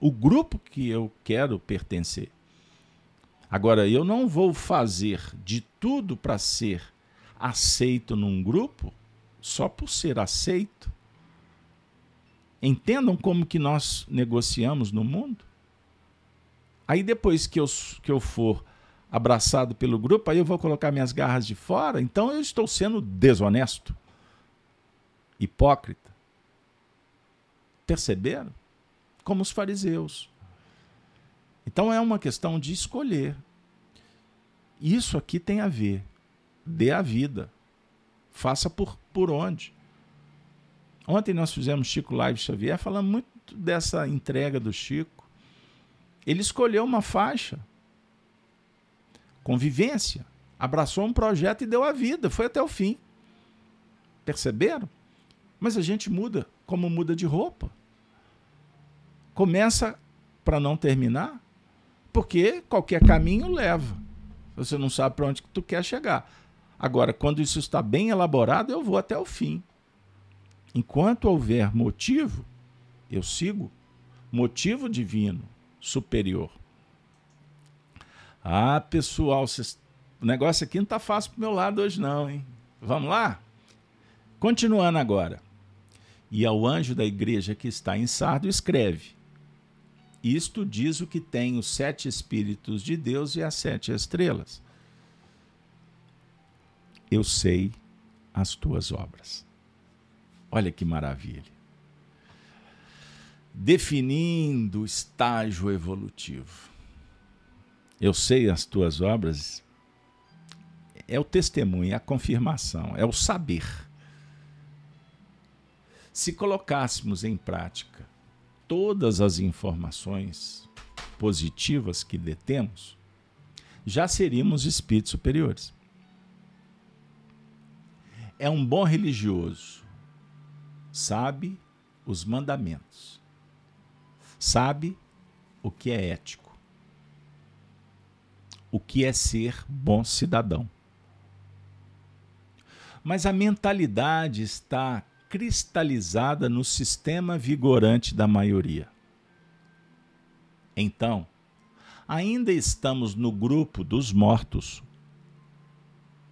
Speaker 1: o grupo que eu quero pertencer. Agora, eu não vou fazer de tudo para ser aceito num grupo só por ser aceito. Entendam como que nós negociamos no mundo? Aí depois que eu, que eu for abraçado pelo grupo, aí eu vou colocar minhas garras de fora, então eu estou sendo desonesto, hipócrita. Perceberam? Como os fariseus. Então é uma questão de escolher. Isso aqui tem a ver. Dê a vida. Faça por, por onde. Ontem nós fizemos Chico Live Xavier falando muito dessa entrega do Chico. Ele escolheu uma faixa. Convivência. Abraçou um projeto e deu a vida. Foi até o fim. Perceberam? Mas a gente muda como muda de roupa. Começa para não terminar, porque qualquer caminho leva. Você não sabe para onde que tu quer chegar. Agora, quando isso está bem elaborado, eu vou até o fim. Enquanto houver motivo, eu sigo. Motivo divino, superior. Ah, pessoal, cês... o negócio aqui não está fácil para o meu lado hoje, não, hein? Vamos lá? Continuando agora. E ao anjo da igreja que está em Sardo, escreve: Isto diz o que tem os sete Espíritos de Deus e as sete estrelas eu sei as tuas obras. Olha que maravilha. Definindo o estágio evolutivo. Eu sei as tuas obras é o testemunho, é a confirmação, é o saber. Se colocássemos em prática todas as informações positivas que detemos, já seríamos espíritos superiores é um bom religioso. Sabe os mandamentos. Sabe o que é ético. O que é ser bom cidadão. Mas a mentalidade está cristalizada no sistema vigorante da maioria. Então, ainda estamos no grupo dos mortos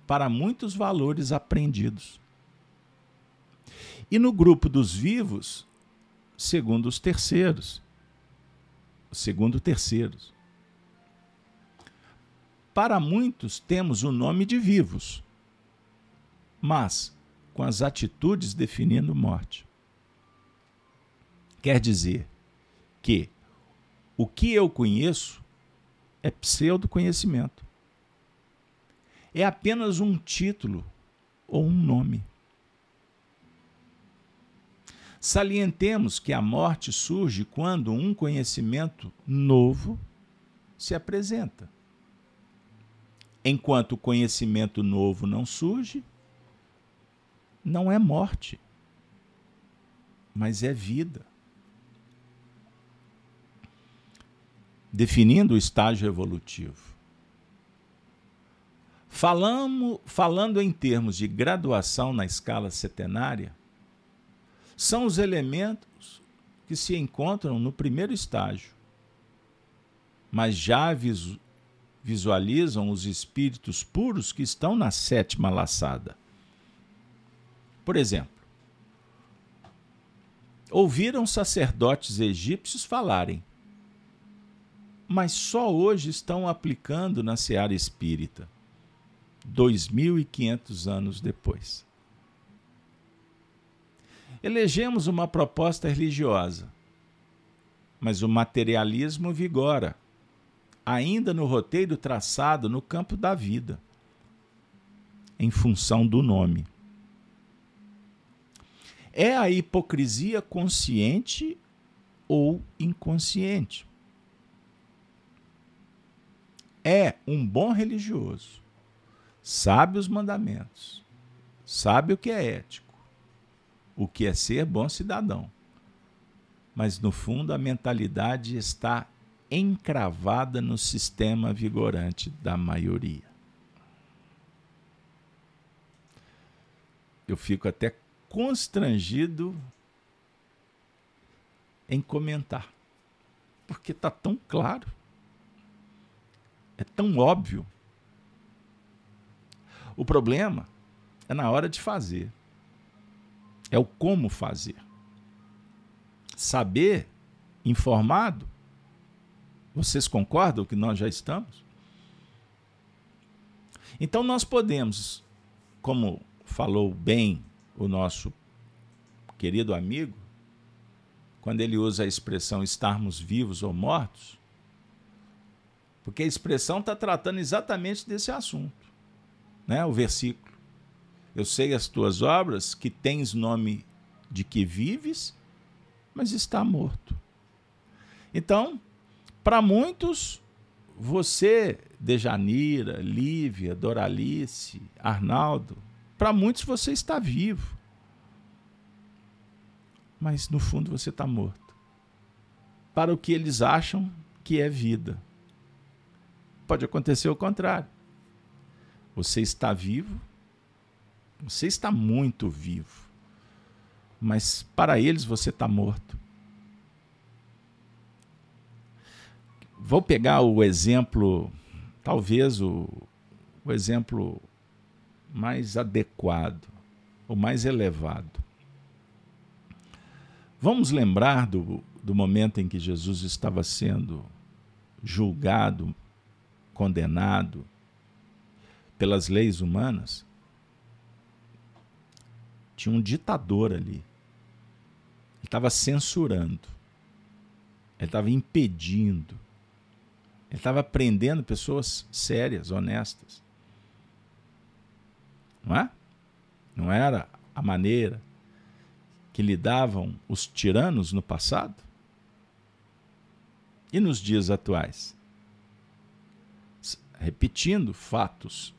Speaker 1: para muitos valores aprendidos. E no grupo dos vivos, segundo os terceiros. Segundo terceiros. Para muitos temos o nome de vivos, mas com as atitudes definindo morte. Quer dizer que o que eu conheço é pseudo-conhecimento é apenas um título ou um nome. Salientemos que a morte surge quando um conhecimento novo se apresenta. Enquanto o conhecimento novo não surge, não é morte, mas é vida. Definindo o estágio evolutivo. Falamos, falando em termos de graduação na escala setenária, são os elementos que se encontram no primeiro estágio, mas já visualizam os espíritos puros que estão na sétima laçada. Por exemplo, ouviram sacerdotes egípcios falarem, mas só hoje estão aplicando na seara espírita. 2.500 anos depois. Elegemos uma proposta religiosa, mas o materialismo vigora, ainda no roteiro traçado no campo da vida. em função do nome. É a hipocrisia consciente ou inconsciente. É um bom religioso, sabe os mandamentos, sabe o que é ético, o que é ser bom cidadão. Mas no fundo a mentalidade está encravada no sistema vigorante da maioria. Eu fico até constrangido em comentar, porque está tão claro, é tão óbvio. O problema é na hora de fazer, é o como fazer. Saber, informado, vocês concordam que nós já estamos? Então nós podemos, como falou bem o nosso querido amigo, quando ele usa a expressão estarmos vivos ou mortos, porque a expressão está tratando exatamente desse assunto, né? O versículo. Eu sei as tuas obras, que tens nome de que vives, mas está morto. Então, para muitos, você, Dejanira, Lívia, Doralice, Arnaldo, para muitos você está vivo. Mas no fundo você está morto. Para o que eles acham que é vida. Pode acontecer o contrário. Você está vivo, você está muito vivo, mas para eles você está morto. Vou pegar o exemplo, talvez o, o exemplo mais adequado, o mais elevado. Vamos lembrar do, do momento em que Jesus estava sendo julgado, condenado pelas leis humanas? Tinha um ditador ali. Ele estava censurando. Ele estava impedindo ele estava prendendo pessoas sérias, honestas. Não é? Não era a maneira que lidavam os tiranos no passado? E nos dias atuais? Repetindo fatos,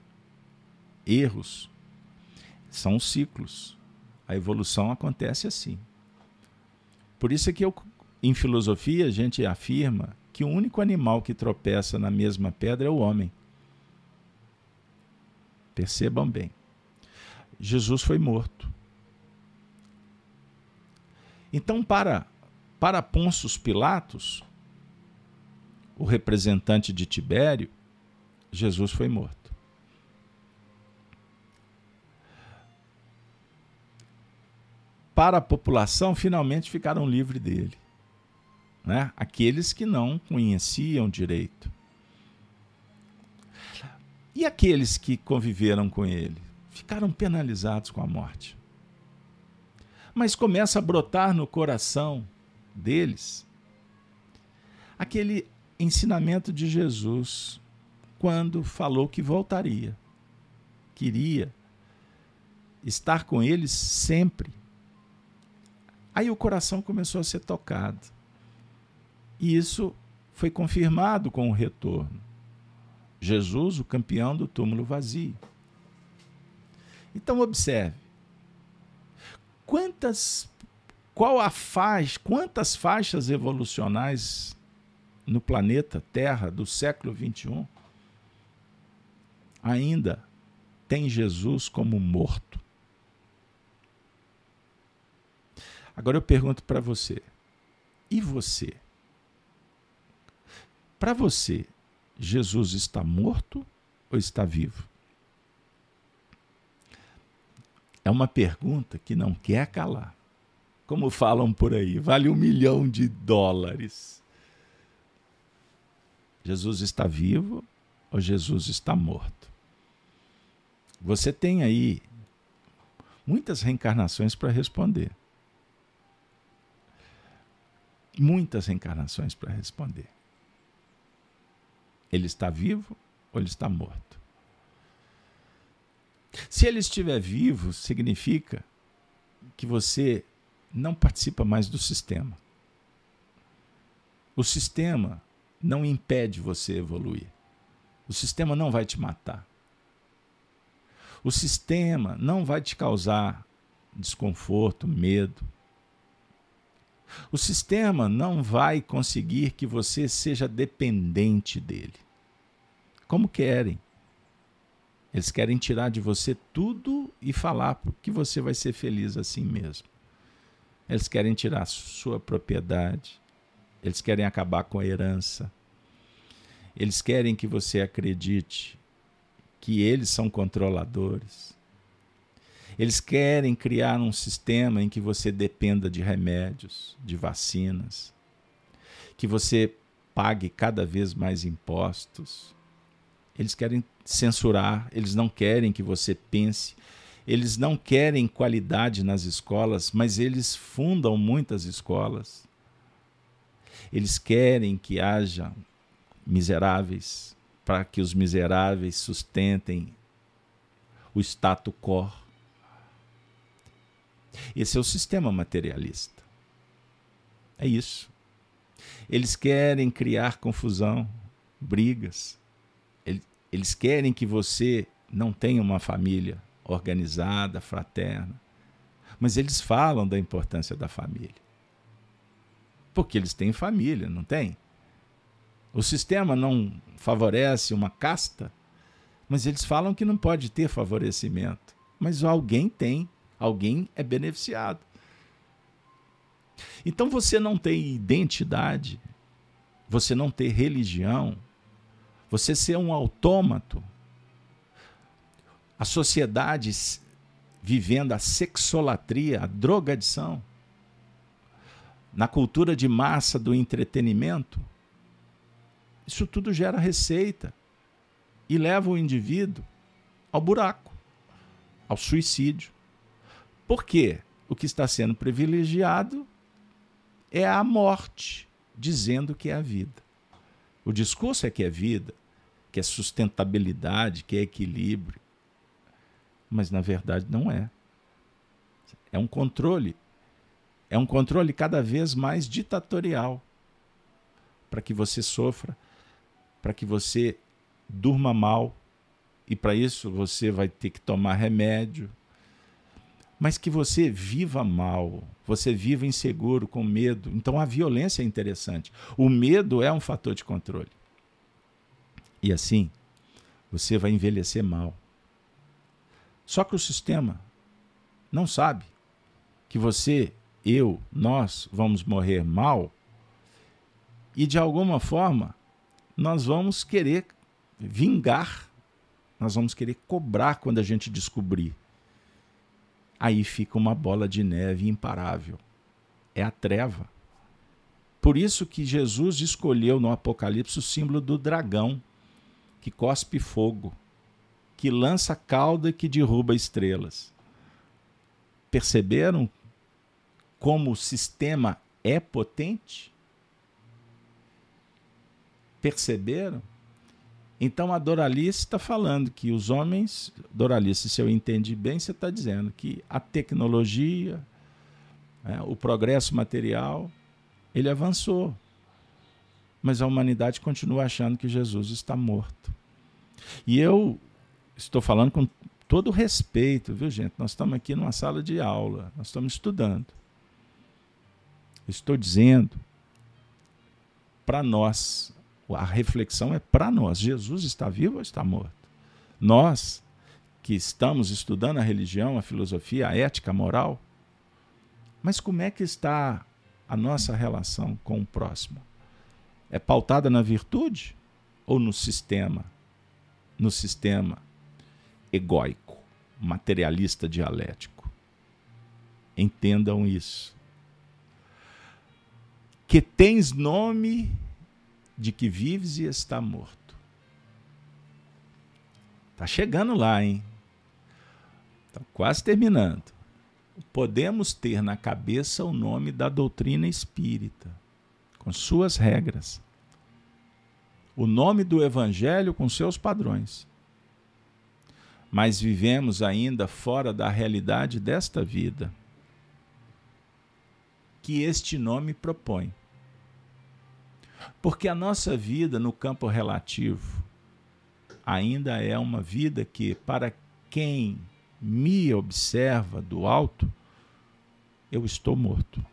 Speaker 1: erros, são ciclos. A evolução acontece assim. Por isso é que eu, em filosofia a gente afirma que o único animal que tropeça na mesma pedra é o homem. Percebam bem. Jesus foi morto. Então, para, para Pôncio Pilatos, o representante de Tibério, Jesus foi morto. Para a população, finalmente ficaram livres dele né? aqueles que não conheciam direito. E aqueles que conviveram com ele ficaram penalizados com a morte. Mas começa a brotar no coração deles aquele ensinamento de Jesus quando falou que voltaria, queria estar com eles sempre. Aí o coração começou a ser tocado. E isso foi confirmado com o retorno. Jesus, o campeão do túmulo vazio. Então observe. Quantas qual a faixa, quantas faixas evolucionais no planeta Terra do século 21 ainda tem Jesus como morto? Agora eu pergunto para você: e você? Para você, Jesus está morto ou está vivo? É uma pergunta que não quer calar. Como falam por aí, vale um milhão de dólares. Jesus está vivo ou Jesus está morto? Você tem aí muitas reencarnações para responder. Muitas reencarnações para responder. Ele está vivo ou ele está morto? Se ele estiver vivo, significa que você não participa mais do sistema. O sistema não impede você evoluir. O sistema não vai te matar. O sistema não vai te causar desconforto, medo. O sistema não vai conseguir que você seja dependente dele. Como querem. Eles querem tirar de você tudo e falar que você vai ser feliz assim mesmo. Eles querem tirar sua propriedade. Eles querem acabar com a herança. Eles querem que você acredite que eles são controladores. Eles querem criar um sistema em que você dependa de remédios, de vacinas, que você pague cada vez mais impostos. Eles querem censurar, eles não querem que você pense, eles não querem qualidade nas escolas, mas eles fundam muitas escolas. Eles querem que haja miseráveis, para que os miseráveis sustentem o status quo. Esse é o sistema materialista. É isso. Eles querem criar confusão, brigas. Eles querem que você não tenha uma família organizada, fraterna. Mas eles falam da importância da família. Porque eles têm família, não tem? O sistema não favorece uma casta, mas eles falam que não pode ter favorecimento. Mas alguém tem, alguém é beneficiado. Então você não tem identidade, você não ter religião, você ser um autômato. A sociedade vivendo a sexolatria, a drogadição, na cultura de massa do entretenimento, isso tudo gera receita e leva o indivíduo ao buraco, ao suicídio. Por quê? O que está sendo privilegiado é a morte, dizendo que é a vida. O discurso é que é vida, que é sustentabilidade, que é equilíbrio. Mas na verdade não é. É um controle. É um controle cada vez mais ditatorial para que você sofra para que você durma mal e para isso você vai ter que tomar remédio. Mas que você viva mal, você viva inseguro, com medo. Então a violência é interessante. O medo é um fator de controle. E assim, você vai envelhecer mal. Só que o sistema não sabe que você, eu, nós vamos morrer mal e de alguma forma nós vamos querer vingar, nós vamos querer cobrar quando a gente descobrir. Aí fica uma bola de neve imparável. É a treva. Por isso que Jesus escolheu no Apocalipse o símbolo do dragão, que cospe fogo, que lança cauda e que derruba estrelas. Perceberam como o sistema é potente? Perceberam? Então a Doralice está falando que os homens, Doralice, se eu entendi bem, você está dizendo que a tecnologia, é, o progresso material, ele avançou. Mas a humanidade continua achando que Jesus está morto. E eu estou falando com todo respeito, viu, gente? Nós estamos aqui numa sala de aula, nós estamos estudando. Estou dizendo para nós, a reflexão é para nós: Jesus está vivo ou está morto? Nós que estamos estudando a religião, a filosofia, a ética, a moral, mas como é que está a nossa relação com o próximo? É pautada na virtude ou no sistema? No sistema egóico, materialista dialético. Entendam isso. Que tens nome de que vives e está morto. Está chegando lá, hein? Está quase terminando. Podemos ter na cabeça o nome da doutrina espírita, com suas regras. O nome do evangelho com seus padrões. mas vivemos ainda fora da realidade desta vida que este nome propõe. Porque a nossa vida no campo relativo ainda é uma vida que, para quem me observa do alto, eu estou morto.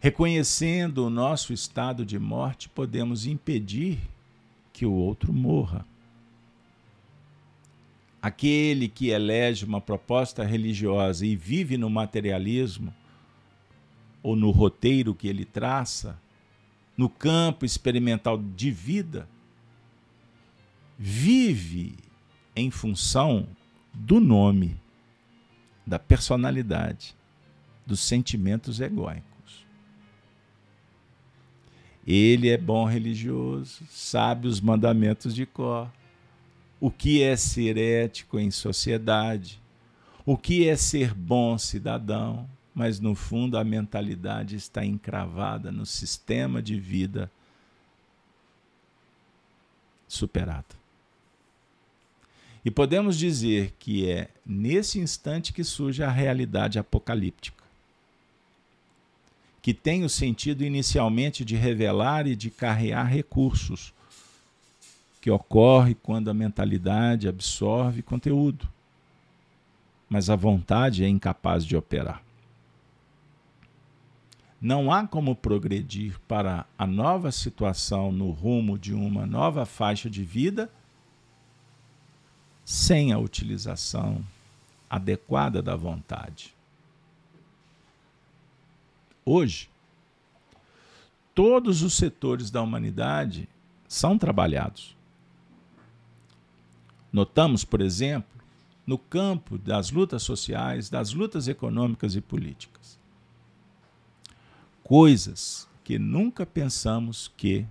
Speaker 1: Reconhecendo o nosso estado de morte, podemos impedir que o outro morra. Aquele que elege uma proposta religiosa e vive no materialismo, ou no roteiro que ele traça, no campo experimental de vida, vive em função do nome, da personalidade, dos sentimentos egóicos. Ele é bom religioso, sabe os mandamentos de cor, o que é ser ético em sociedade, o que é ser bom cidadão, mas no fundo a mentalidade está encravada no sistema de vida superado. E podemos dizer que é nesse instante que surge a realidade apocalíptica, que tem o sentido inicialmente de revelar e de carrear recursos, que ocorre quando a mentalidade absorve conteúdo, mas a vontade é incapaz de operar. Não há como progredir para a nova situação no rumo de uma nova faixa de vida sem a utilização adequada da vontade. Hoje, todos os setores da humanidade são trabalhados. Notamos, por exemplo, no campo das lutas sociais, das lutas econômicas e políticas, coisas que nunca pensamos que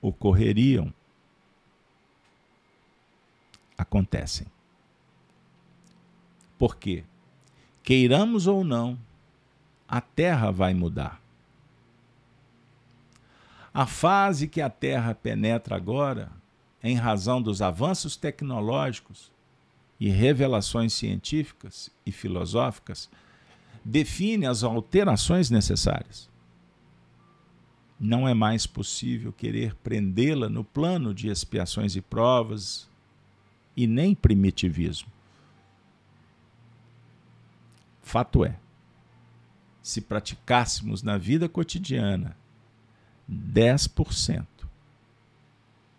Speaker 1: ocorreriam acontecem. Porque, queiramos ou não, a Terra vai mudar. A fase que a Terra penetra agora, em razão dos avanços tecnológicos e revelações científicas e filosóficas, define as alterações necessárias. Não é mais possível querer prendê-la no plano de expiações e provas e nem primitivismo. Fato é, se praticássemos na vida cotidiana 10%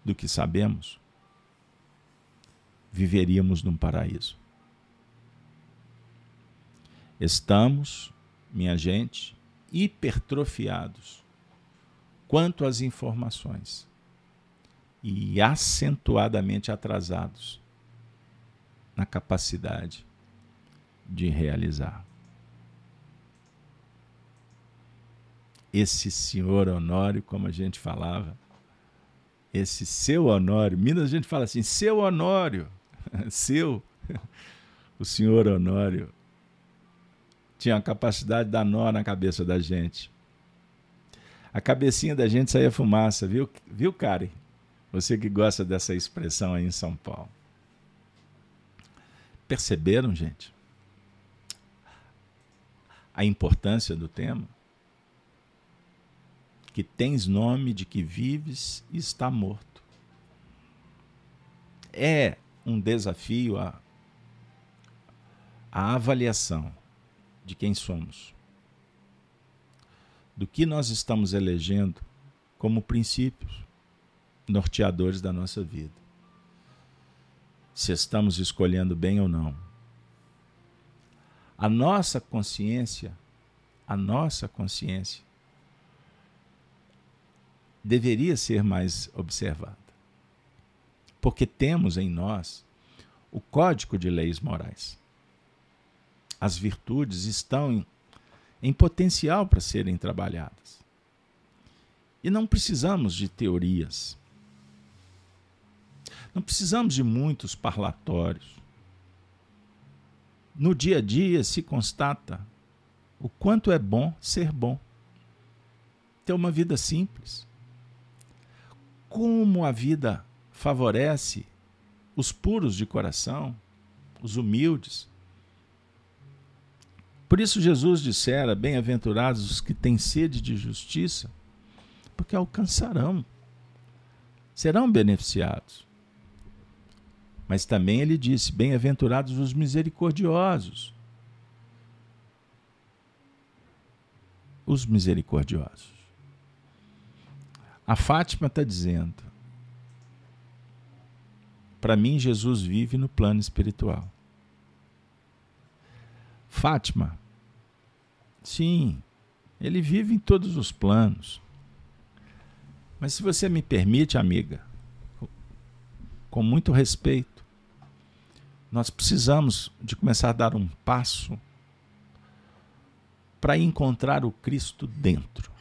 Speaker 1: do que sabemos, viveríamos num paraíso. Estamos, minha gente, hipertrofiados quanto às informações e acentuadamente atrasados na capacidade de realizar. Esse senhor Honório, como a gente falava, esse seu Honório, Minas a gente fala assim, seu Honório, seu, o senhor Honório tinha a capacidade de dar nó na cabeça da gente. A cabecinha da gente saía fumaça, viu, viu, Karen? Você que gosta dessa expressão aí em São Paulo. Perceberam, gente? A importância do tema? Que tens nome de que vives e está morto. É um desafio a, a avaliação de quem somos, do que nós estamos elegendo como princípios norteadores da nossa vida se estamos escolhendo bem ou não. A nossa consciência, a nossa consciência deveria ser mais observada. Porque temos em nós o código de leis morais. As virtudes estão em, em potencial para serem trabalhadas. E não precisamos de teorias. Não precisamos de muitos parlatórios. No dia a dia se constata o quanto é bom ser bom. Ter uma vida simples. Como a vida favorece os puros de coração, os humildes. Por isso Jesus dissera: Bem-aventurados os que têm sede de justiça, porque alcançarão, serão beneficiados. Mas também ele disse: Bem-aventurados os misericordiosos. Os misericordiosos. A Fátima está dizendo: para mim, Jesus vive no plano espiritual. Fátima, sim, ele vive em todos os planos. Mas se você me permite, amiga, com muito respeito, nós precisamos de começar a dar um passo para encontrar o Cristo dentro.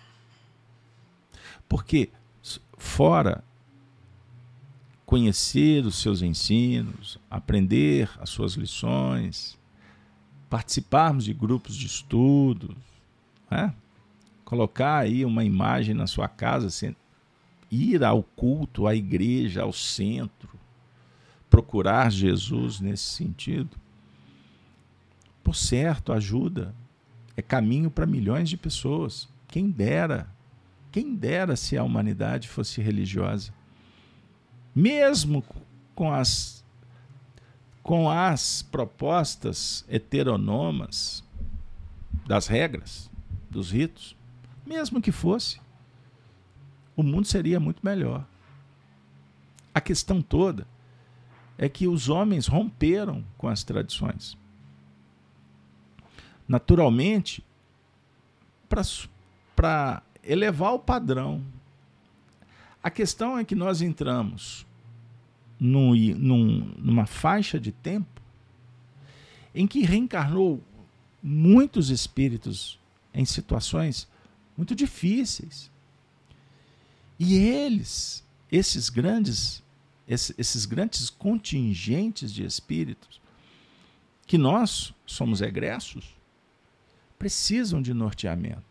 Speaker 1: Porque fora conhecer os seus ensinos, aprender as suas lições, participarmos de grupos de estudos, né? colocar aí uma imagem na sua casa, ir ao culto, à igreja, ao centro, procurar Jesus nesse sentido. Por certo, ajuda. É caminho para milhões de pessoas. Quem dera, quem dera se a humanidade fosse religiosa mesmo com as com as propostas heteronomas das regras, dos ritos, mesmo que fosse, o mundo seria muito melhor. A questão toda é que os homens romperam com as tradições. Naturalmente, para elevar o padrão. A questão é que nós entramos num, num, numa faixa de tempo em que reencarnou muitos espíritos em situações muito difíceis. E eles, esses grandes, esses, esses grandes contingentes de espíritos, que nós somos egressos, precisam de norteamento.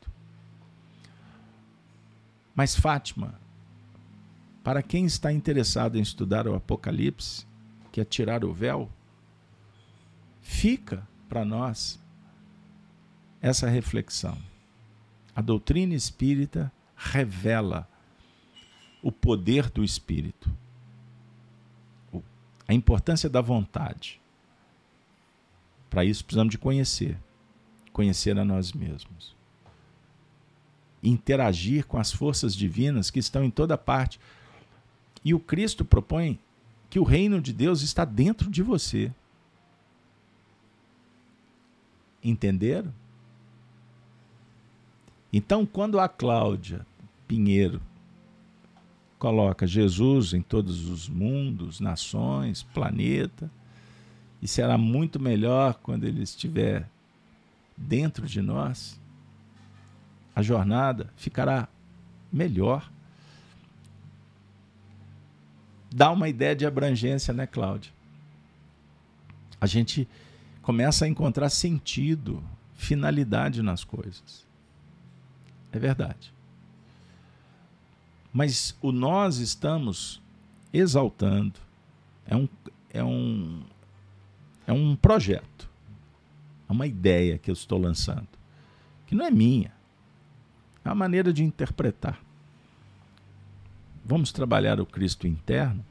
Speaker 1: Mas Fátima, para quem está interessado em estudar o Apocalipse, que é tirar o véu, fica para nós essa reflexão. A doutrina espírita revela o poder do espírito, a importância da vontade. Para isso precisamos de conhecer, conhecer a nós mesmos. Interagir com as forças divinas que estão em toda parte e o Cristo propõe que o reino de Deus está dentro de você. Entenderam? Então, quando a Cláudia Pinheiro coloca Jesus em todos os mundos, nações, planeta, e será muito melhor quando ele estiver dentro de nós, a jornada ficará melhor dá uma ideia de abrangência, né, Cláudia? A gente começa a encontrar sentido, finalidade nas coisas. É verdade. Mas o nós estamos exaltando. É um, é um, é um projeto. É uma ideia que eu estou lançando. Que não é minha. É uma maneira de interpretar. Vamos trabalhar o Cristo interno,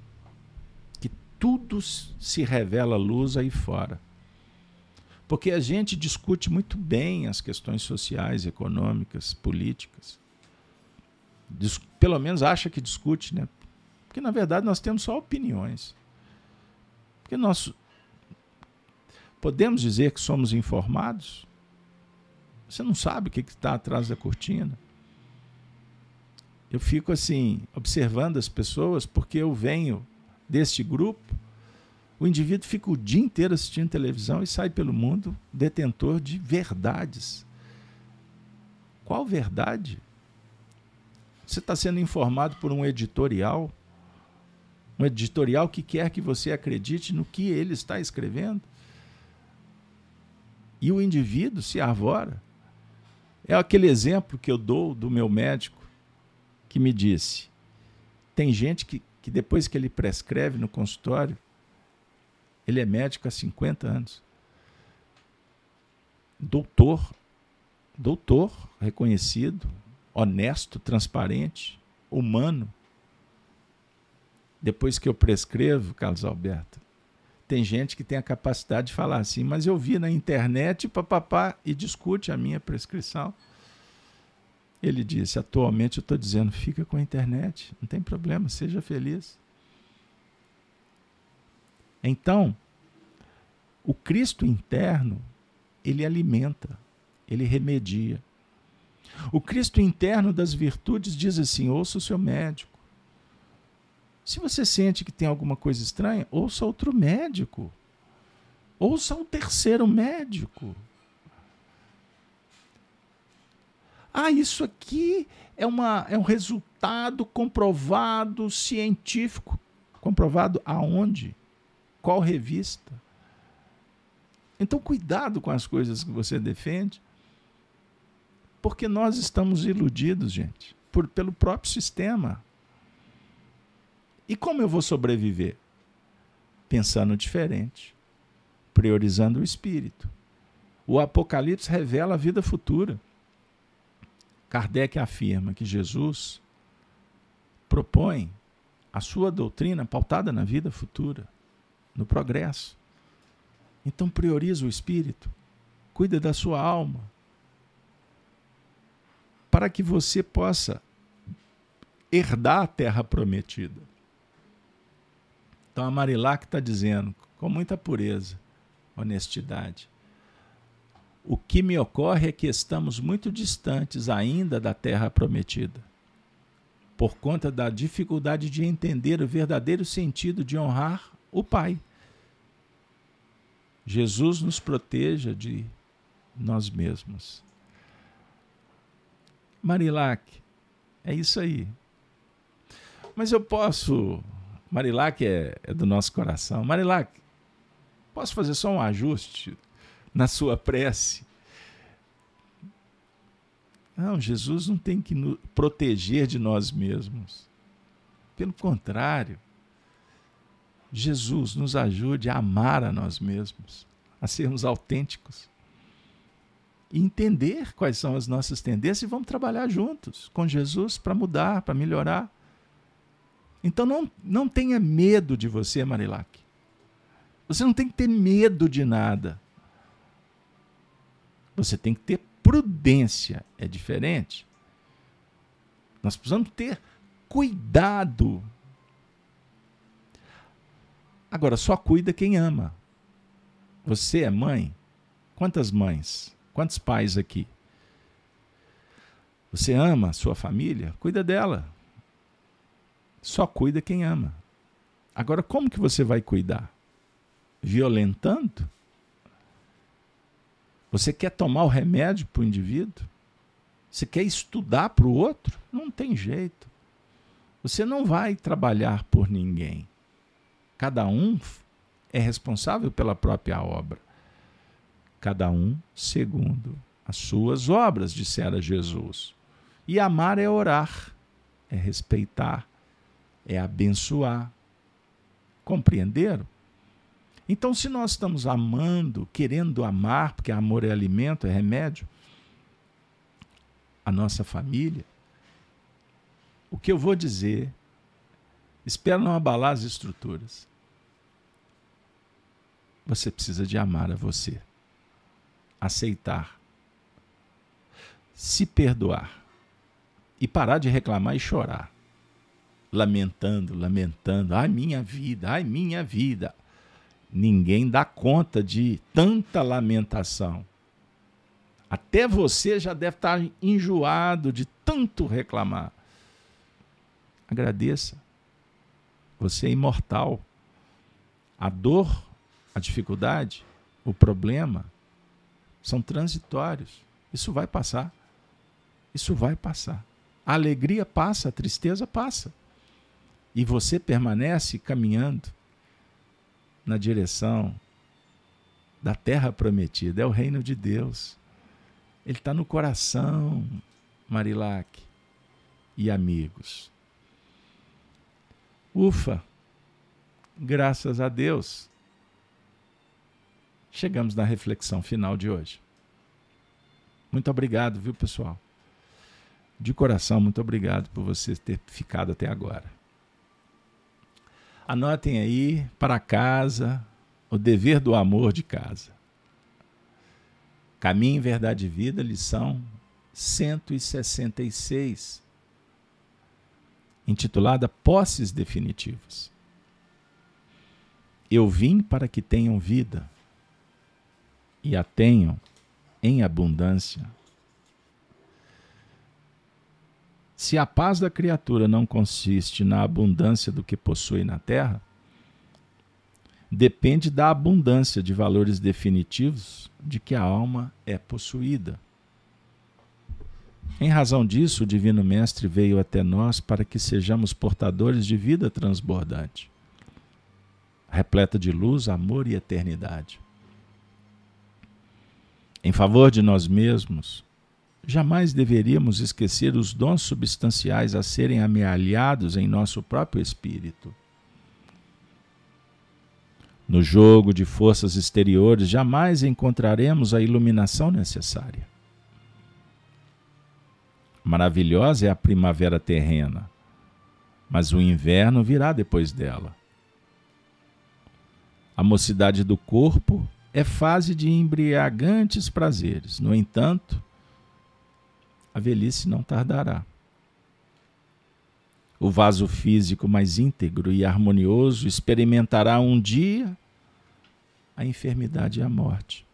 Speaker 1: que tudo se revela luz aí fora. Porque a gente discute muito bem as questões sociais, econômicas, políticas. Pelo menos acha que discute, né? Porque na verdade nós temos só opiniões. Porque nós podemos dizer que somos informados? Você não sabe o que está atrás da cortina eu fico assim, observando as pessoas, porque eu venho deste grupo, o indivíduo fica o dia inteiro assistindo televisão e sai pelo mundo detentor de verdades. Qual verdade? Você está sendo informado por um editorial, um editorial que quer que você acredite no que ele está escrevendo. E o indivíduo se arvora. É aquele exemplo que eu dou do meu médico que me disse: tem gente que, que depois que ele prescreve no consultório, Ele é médico há 50 anos. Doutor, doutor reconhecido, honesto, transparente, humano. Depois que eu prescrevo, Carlos Alberto, tem gente que tem a capacidade de falar assim, mas eu vi na internet, papapá, e discute a minha prescrição. Ele disse: atualmente eu estou dizendo, fica com a internet, não tem problema, seja feliz. Então, o Cristo interno, ele alimenta, ele remedia. O Cristo interno das virtudes diz assim: ouça o seu médico. Se você sente que tem alguma coisa estranha, ouça outro médico. Ouça um terceiro médico. Ah, isso aqui é, uma, é um resultado comprovado científico. Comprovado aonde? Qual revista? Então, cuidado com as coisas que você defende, porque nós estamos iludidos, gente, por, pelo próprio sistema. E como eu vou sobreviver? Pensando diferente, priorizando o espírito. O Apocalipse revela a vida futura. Kardec afirma que Jesus propõe a sua doutrina pautada na vida futura, no progresso. Então prioriza o espírito, cuida da sua alma, para que você possa herdar a terra prometida. Então a Marilac está dizendo, com muita pureza, honestidade. O que me ocorre é que estamos muito distantes ainda da terra prometida, por conta da dificuldade de entender o verdadeiro sentido de honrar o Pai. Jesus nos proteja de nós mesmos. Marilac, é isso aí. Mas eu posso Marilac é, é do nosso coração. Marilac, posso fazer só um ajuste na sua prece? Não, Jesus não tem que nos proteger de nós mesmos. Pelo contrário, Jesus nos ajude a amar a nós mesmos, a sermos autênticos. E entender quais são as nossas tendências e vamos trabalhar juntos com Jesus para mudar, para melhorar. Então não, não tenha medo de você, Marilac. Você não tem que ter medo de nada. Você tem que ter prudência. É diferente. Nós precisamos ter cuidado. Agora, só cuida quem ama. Você é mãe? Quantas mães? Quantos pais aqui? Você ama a sua família? Cuida dela. Só cuida quem ama. Agora, como que você vai cuidar? Violentando? Você quer tomar o remédio para o indivíduo? Você quer estudar para o outro? Não tem jeito. Você não vai trabalhar por ninguém. Cada um é responsável pela própria obra. Cada um segundo as suas obras, dissera Jesus. E amar é orar, é respeitar, é abençoar. Compreenderam? Então, se nós estamos amando, querendo amar, porque amor é alimento, é remédio, a nossa família, o que eu vou dizer, espero não abalar as estruturas. Você precisa de amar a você, aceitar, se perdoar e parar de reclamar e chorar lamentando, lamentando. Ai, minha vida, ai, minha vida. Ninguém dá conta de tanta lamentação. Até você já deve estar enjoado de tanto reclamar. Agradeça. Você é imortal. A dor, a dificuldade, o problema são transitórios. Isso vai passar. Isso vai passar. A alegria passa, a tristeza passa e você permanece caminhando na direção da terra prometida, é o reino de Deus. Ele está no coração, Marilac e amigos. Ufa, graças a Deus. chegamos na reflexão final de hoje. Muito obrigado, viu, pessoal? De coração, muito obrigado por você ter ficado até agora. Anotem aí para casa o dever do amor de casa. Caminho, Verdade e Vida, lição 166, intitulada Posses Definitivas. Eu vim para que tenham vida e a tenham em abundância. Se a paz da criatura não consiste na abundância do que possui na terra, depende da abundância de valores definitivos de que a alma é possuída. Em razão disso, o Divino Mestre veio até nós para que sejamos portadores de vida transbordante, repleta de luz, amor e eternidade. Em favor de nós mesmos, jamais deveríamos esquecer os dons substanciais a serem amealhados em nosso próprio espírito. No jogo de forças exteriores, jamais encontraremos a iluminação necessária. Maravilhosa é a primavera terrena, mas o inverno virá depois dela. A mocidade do corpo é fase de embriagantes prazeres. No entanto, a velhice não tardará. O vaso físico mais íntegro e harmonioso experimentará um dia a enfermidade e a morte.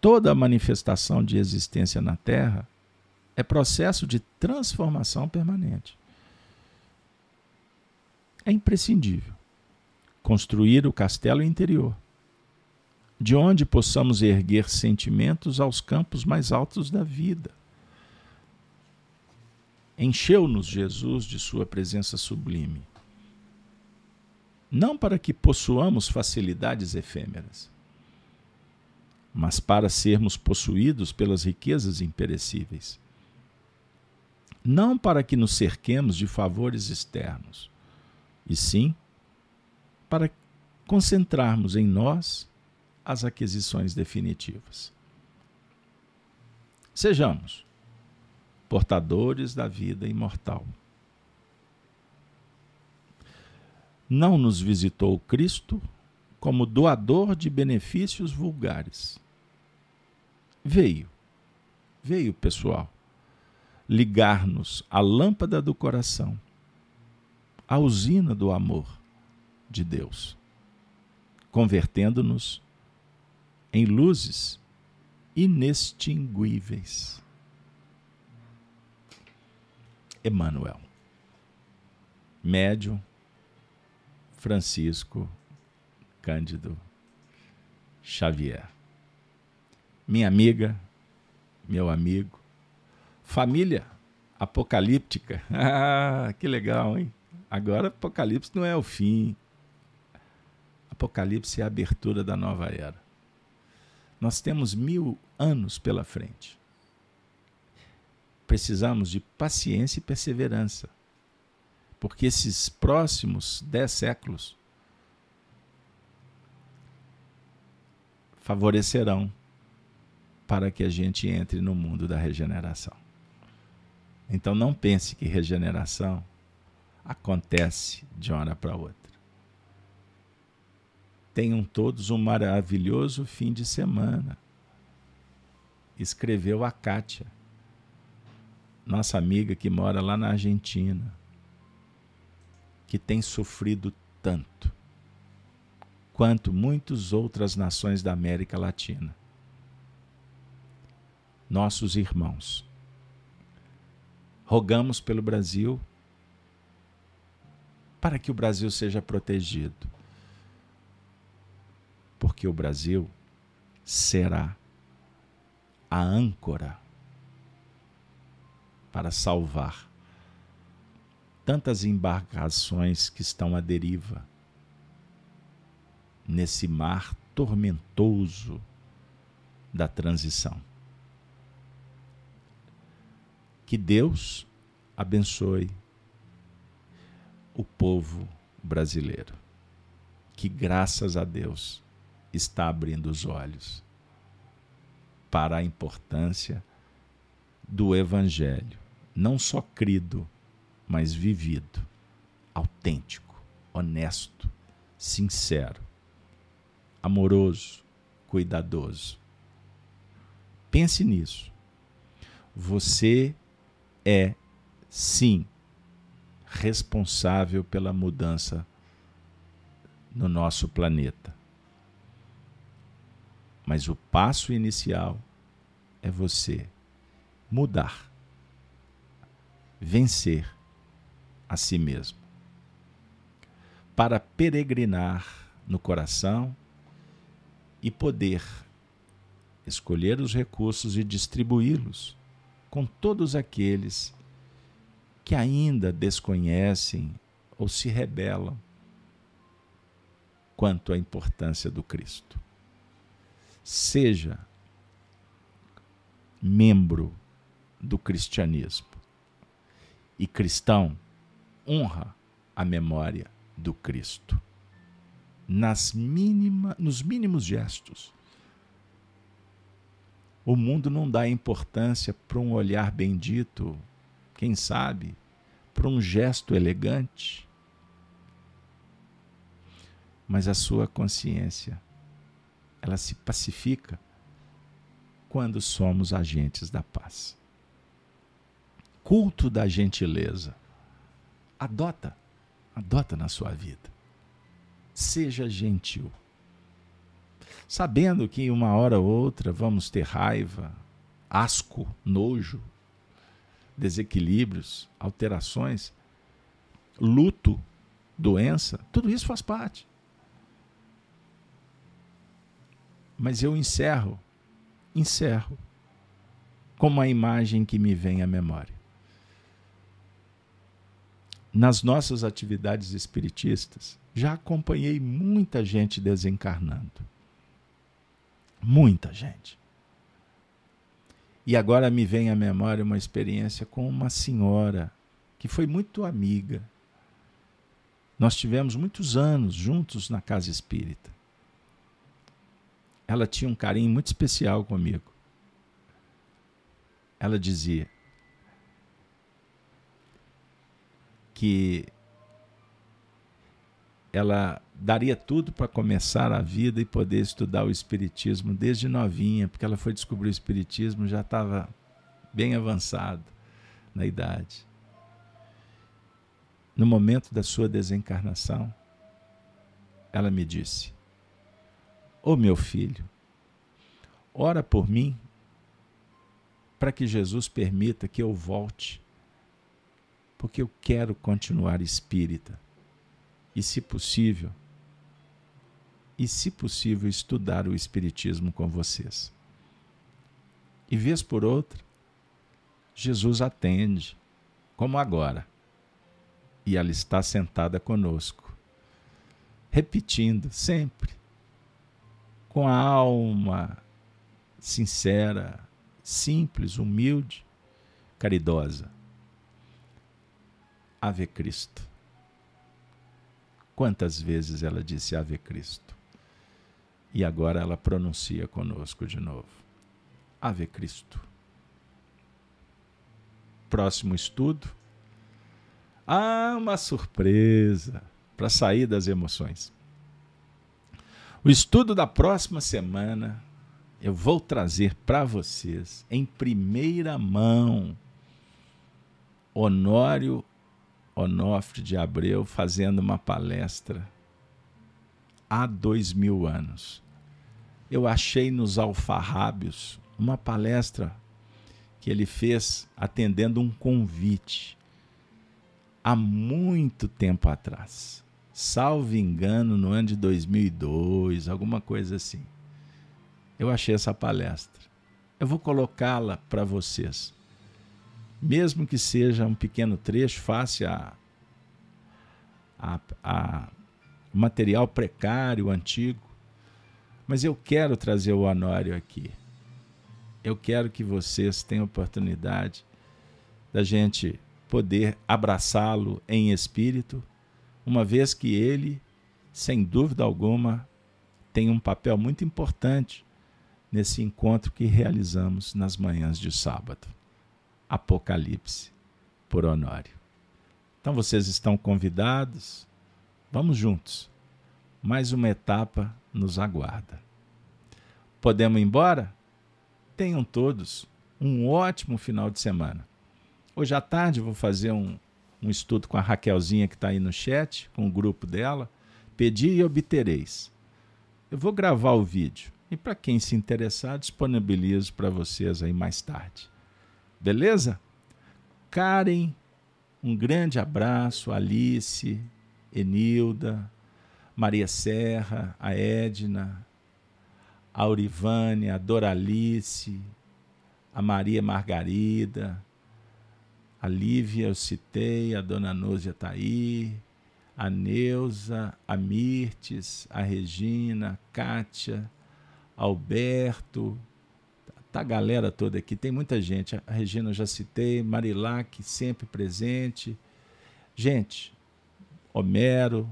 Speaker 1: Toda manifestação de existência na Terra é processo de transformação permanente. É imprescindível construir o castelo interior, de onde possamos erguer sentimentos aos campos mais altos da vida. Encheu-nos Jesus de Sua presença sublime, não para que possuamos facilidades efêmeras, mas para sermos possuídos pelas riquezas imperecíveis não para que nos cerquemos de favores externos, e sim para concentrarmos em nós as aquisições definitivas. Sejamos portadores da vida imortal. Não nos visitou Cristo como doador de benefícios vulgares. Veio, veio, pessoal, ligar-nos à lâmpada do coração, à usina do amor de Deus, convertendo-nos em luzes inextinguíveis. Emmanuel, médium Francisco Cândido Xavier. Minha amiga, meu amigo, Família apocalíptica. Ah, que legal, hein? Agora Apocalipse não é o fim. Apocalipse é a abertura da nova era. Nós temos mil anos pela frente. Precisamos de paciência e perseverança, porque esses próximos dez séculos favorecerão para que a gente entre no mundo da regeneração. Então não pense que regeneração acontece de uma hora para outra. Tenham todos um maravilhoso fim de semana. Escreveu a Kátia, nossa amiga que mora lá na Argentina, que tem sofrido tanto quanto muitas outras nações da América Latina. Nossos irmãos Rogamos pelo Brasil para que o Brasil seja protegido. Porque o Brasil será a âncora para salvar tantas embarcações que estão à deriva nesse mar tormentoso da transição. Que Deus abençoe o povo brasileiro. Que graças a Deus está abrindo os olhos para a importância do Evangelho, não só crido, mas vivido, autêntico, honesto, sincero, amoroso, cuidadoso. Pense nisso. Você é, sim, responsável pela mudança no nosso planeta. Mas o passo inicial é você mudar, vencer a si mesmo, para peregrinar no coração e poder escolher os recursos e distribuí-los com todos aqueles que ainda desconhecem ou se rebelam quanto à importância do Cristo seja membro do cristianismo. E cristão honra a memória do Cristo. Nas mínima, nos mínimos gestos. O mundo não dá importância para um olhar bendito, quem sabe, para um gesto elegante. Mas a sua consciência ela se pacifica quando somos agentes da paz. Culto da gentileza. Adota, adota na sua vida. Seja gentil. Sabendo que uma hora ou outra vamos ter raiva, asco, nojo, desequilíbrios, alterações, luto, doença, tudo isso faz parte. Mas eu encerro, encerro com uma imagem que me vem à memória. Nas nossas atividades espiritistas, já acompanhei muita gente desencarnando. Muita gente. E agora me vem à memória uma experiência com uma senhora que foi muito amiga. Nós tivemos muitos anos juntos na casa espírita ela tinha um carinho muito especial comigo. Ela dizia que ela daria tudo para começar a vida e poder estudar o Espiritismo desde novinha, porque ela foi descobrir o Espiritismo já estava bem avançado na idade. No momento da sua desencarnação, ela me disse: Ô oh, meu filho, ora por mim para que Jesus permita que eu volte, porque eu quero continuar espírita e, se possível, e se possível, estudar o Espiritismo com vocês. E vez por outra, Jesus atende, como agora, e ela está sentada conosco, repetindo sempre com a alma sincera, simples, humilde, caridosa. Ave Cristo. Quantas vezes ela disse Ave Cristo? E agora ela pronuncia conosco de novo. Ave Cristo. Próximo estudo. Ah, uma surpresa para sair das emoções. O estudo da próxima semana eu vou trazer para vocês em primeira mão Honório Onofre de Abreu fazendo uma palestra há dois mil anos. Eu achei nos Alfarrábios uma palestra que ele fez atendendo um convite há muito tempo atrás salvo engano, no ano de 2002, alguma coisa assim. Eu achei essa palestra. Eu vou colocá-la para vocês. Mesmo que seja um pequeno trecho, face a, a, a material precário, antigo. Mas eu quero trazer o Honório aqui. Eu quero que vocês tenham oportunidade da gente poder abraçá-lo em espírito uma vez que ele, sem dúvida alguma, tem um papel muito importante nesse encontro que realizamos nas manhãs de sábado. Apocalipse por Honório. Então vocês estão convidados. Vamos juntos. Mais uma etapa nos aguarda. Podemos ir embora? Tenham todos um ótimo final de semana. Hoje à tarde vou fazer um, um estudo com a Raquelzinha que está aí no chat, com o grupo dela. Pedi e obtereis. Eu vou gravar o vídeo e para quem se interessar, disponibilizo para vocês aí mais tarde. Beleza? Karen, um grande abraço. Alice, Enilda, Maria Serra, a Edna, a Aurivânia, a Doralice, a Maria Margarida, a Lívia eu citei, a Dona Núzia está aí, a Neuza, a Mirtes, a Regina, a Kátia, Alberto, tá a galera toda aqui, tem muita gente. A Regina eu já citei, Marilac sempre presente. Gente, Homero,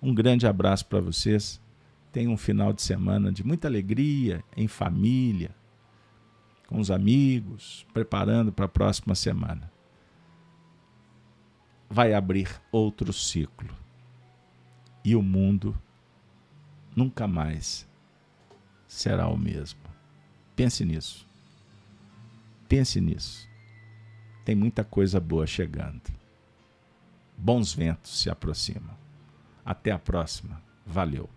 Speaker 1: um grande abraço para vocês. Tenham um final de semana de muita alegria, em família, com os amigos, preparando para a próxima semana. Vai abrir outro ciclo. E o mundo nunca mais será o mesmo. Pense nisso. Pense nisso. Tem muita coisa boa chegando. Bons ventos se aproximam. Até a próxima. Valeu.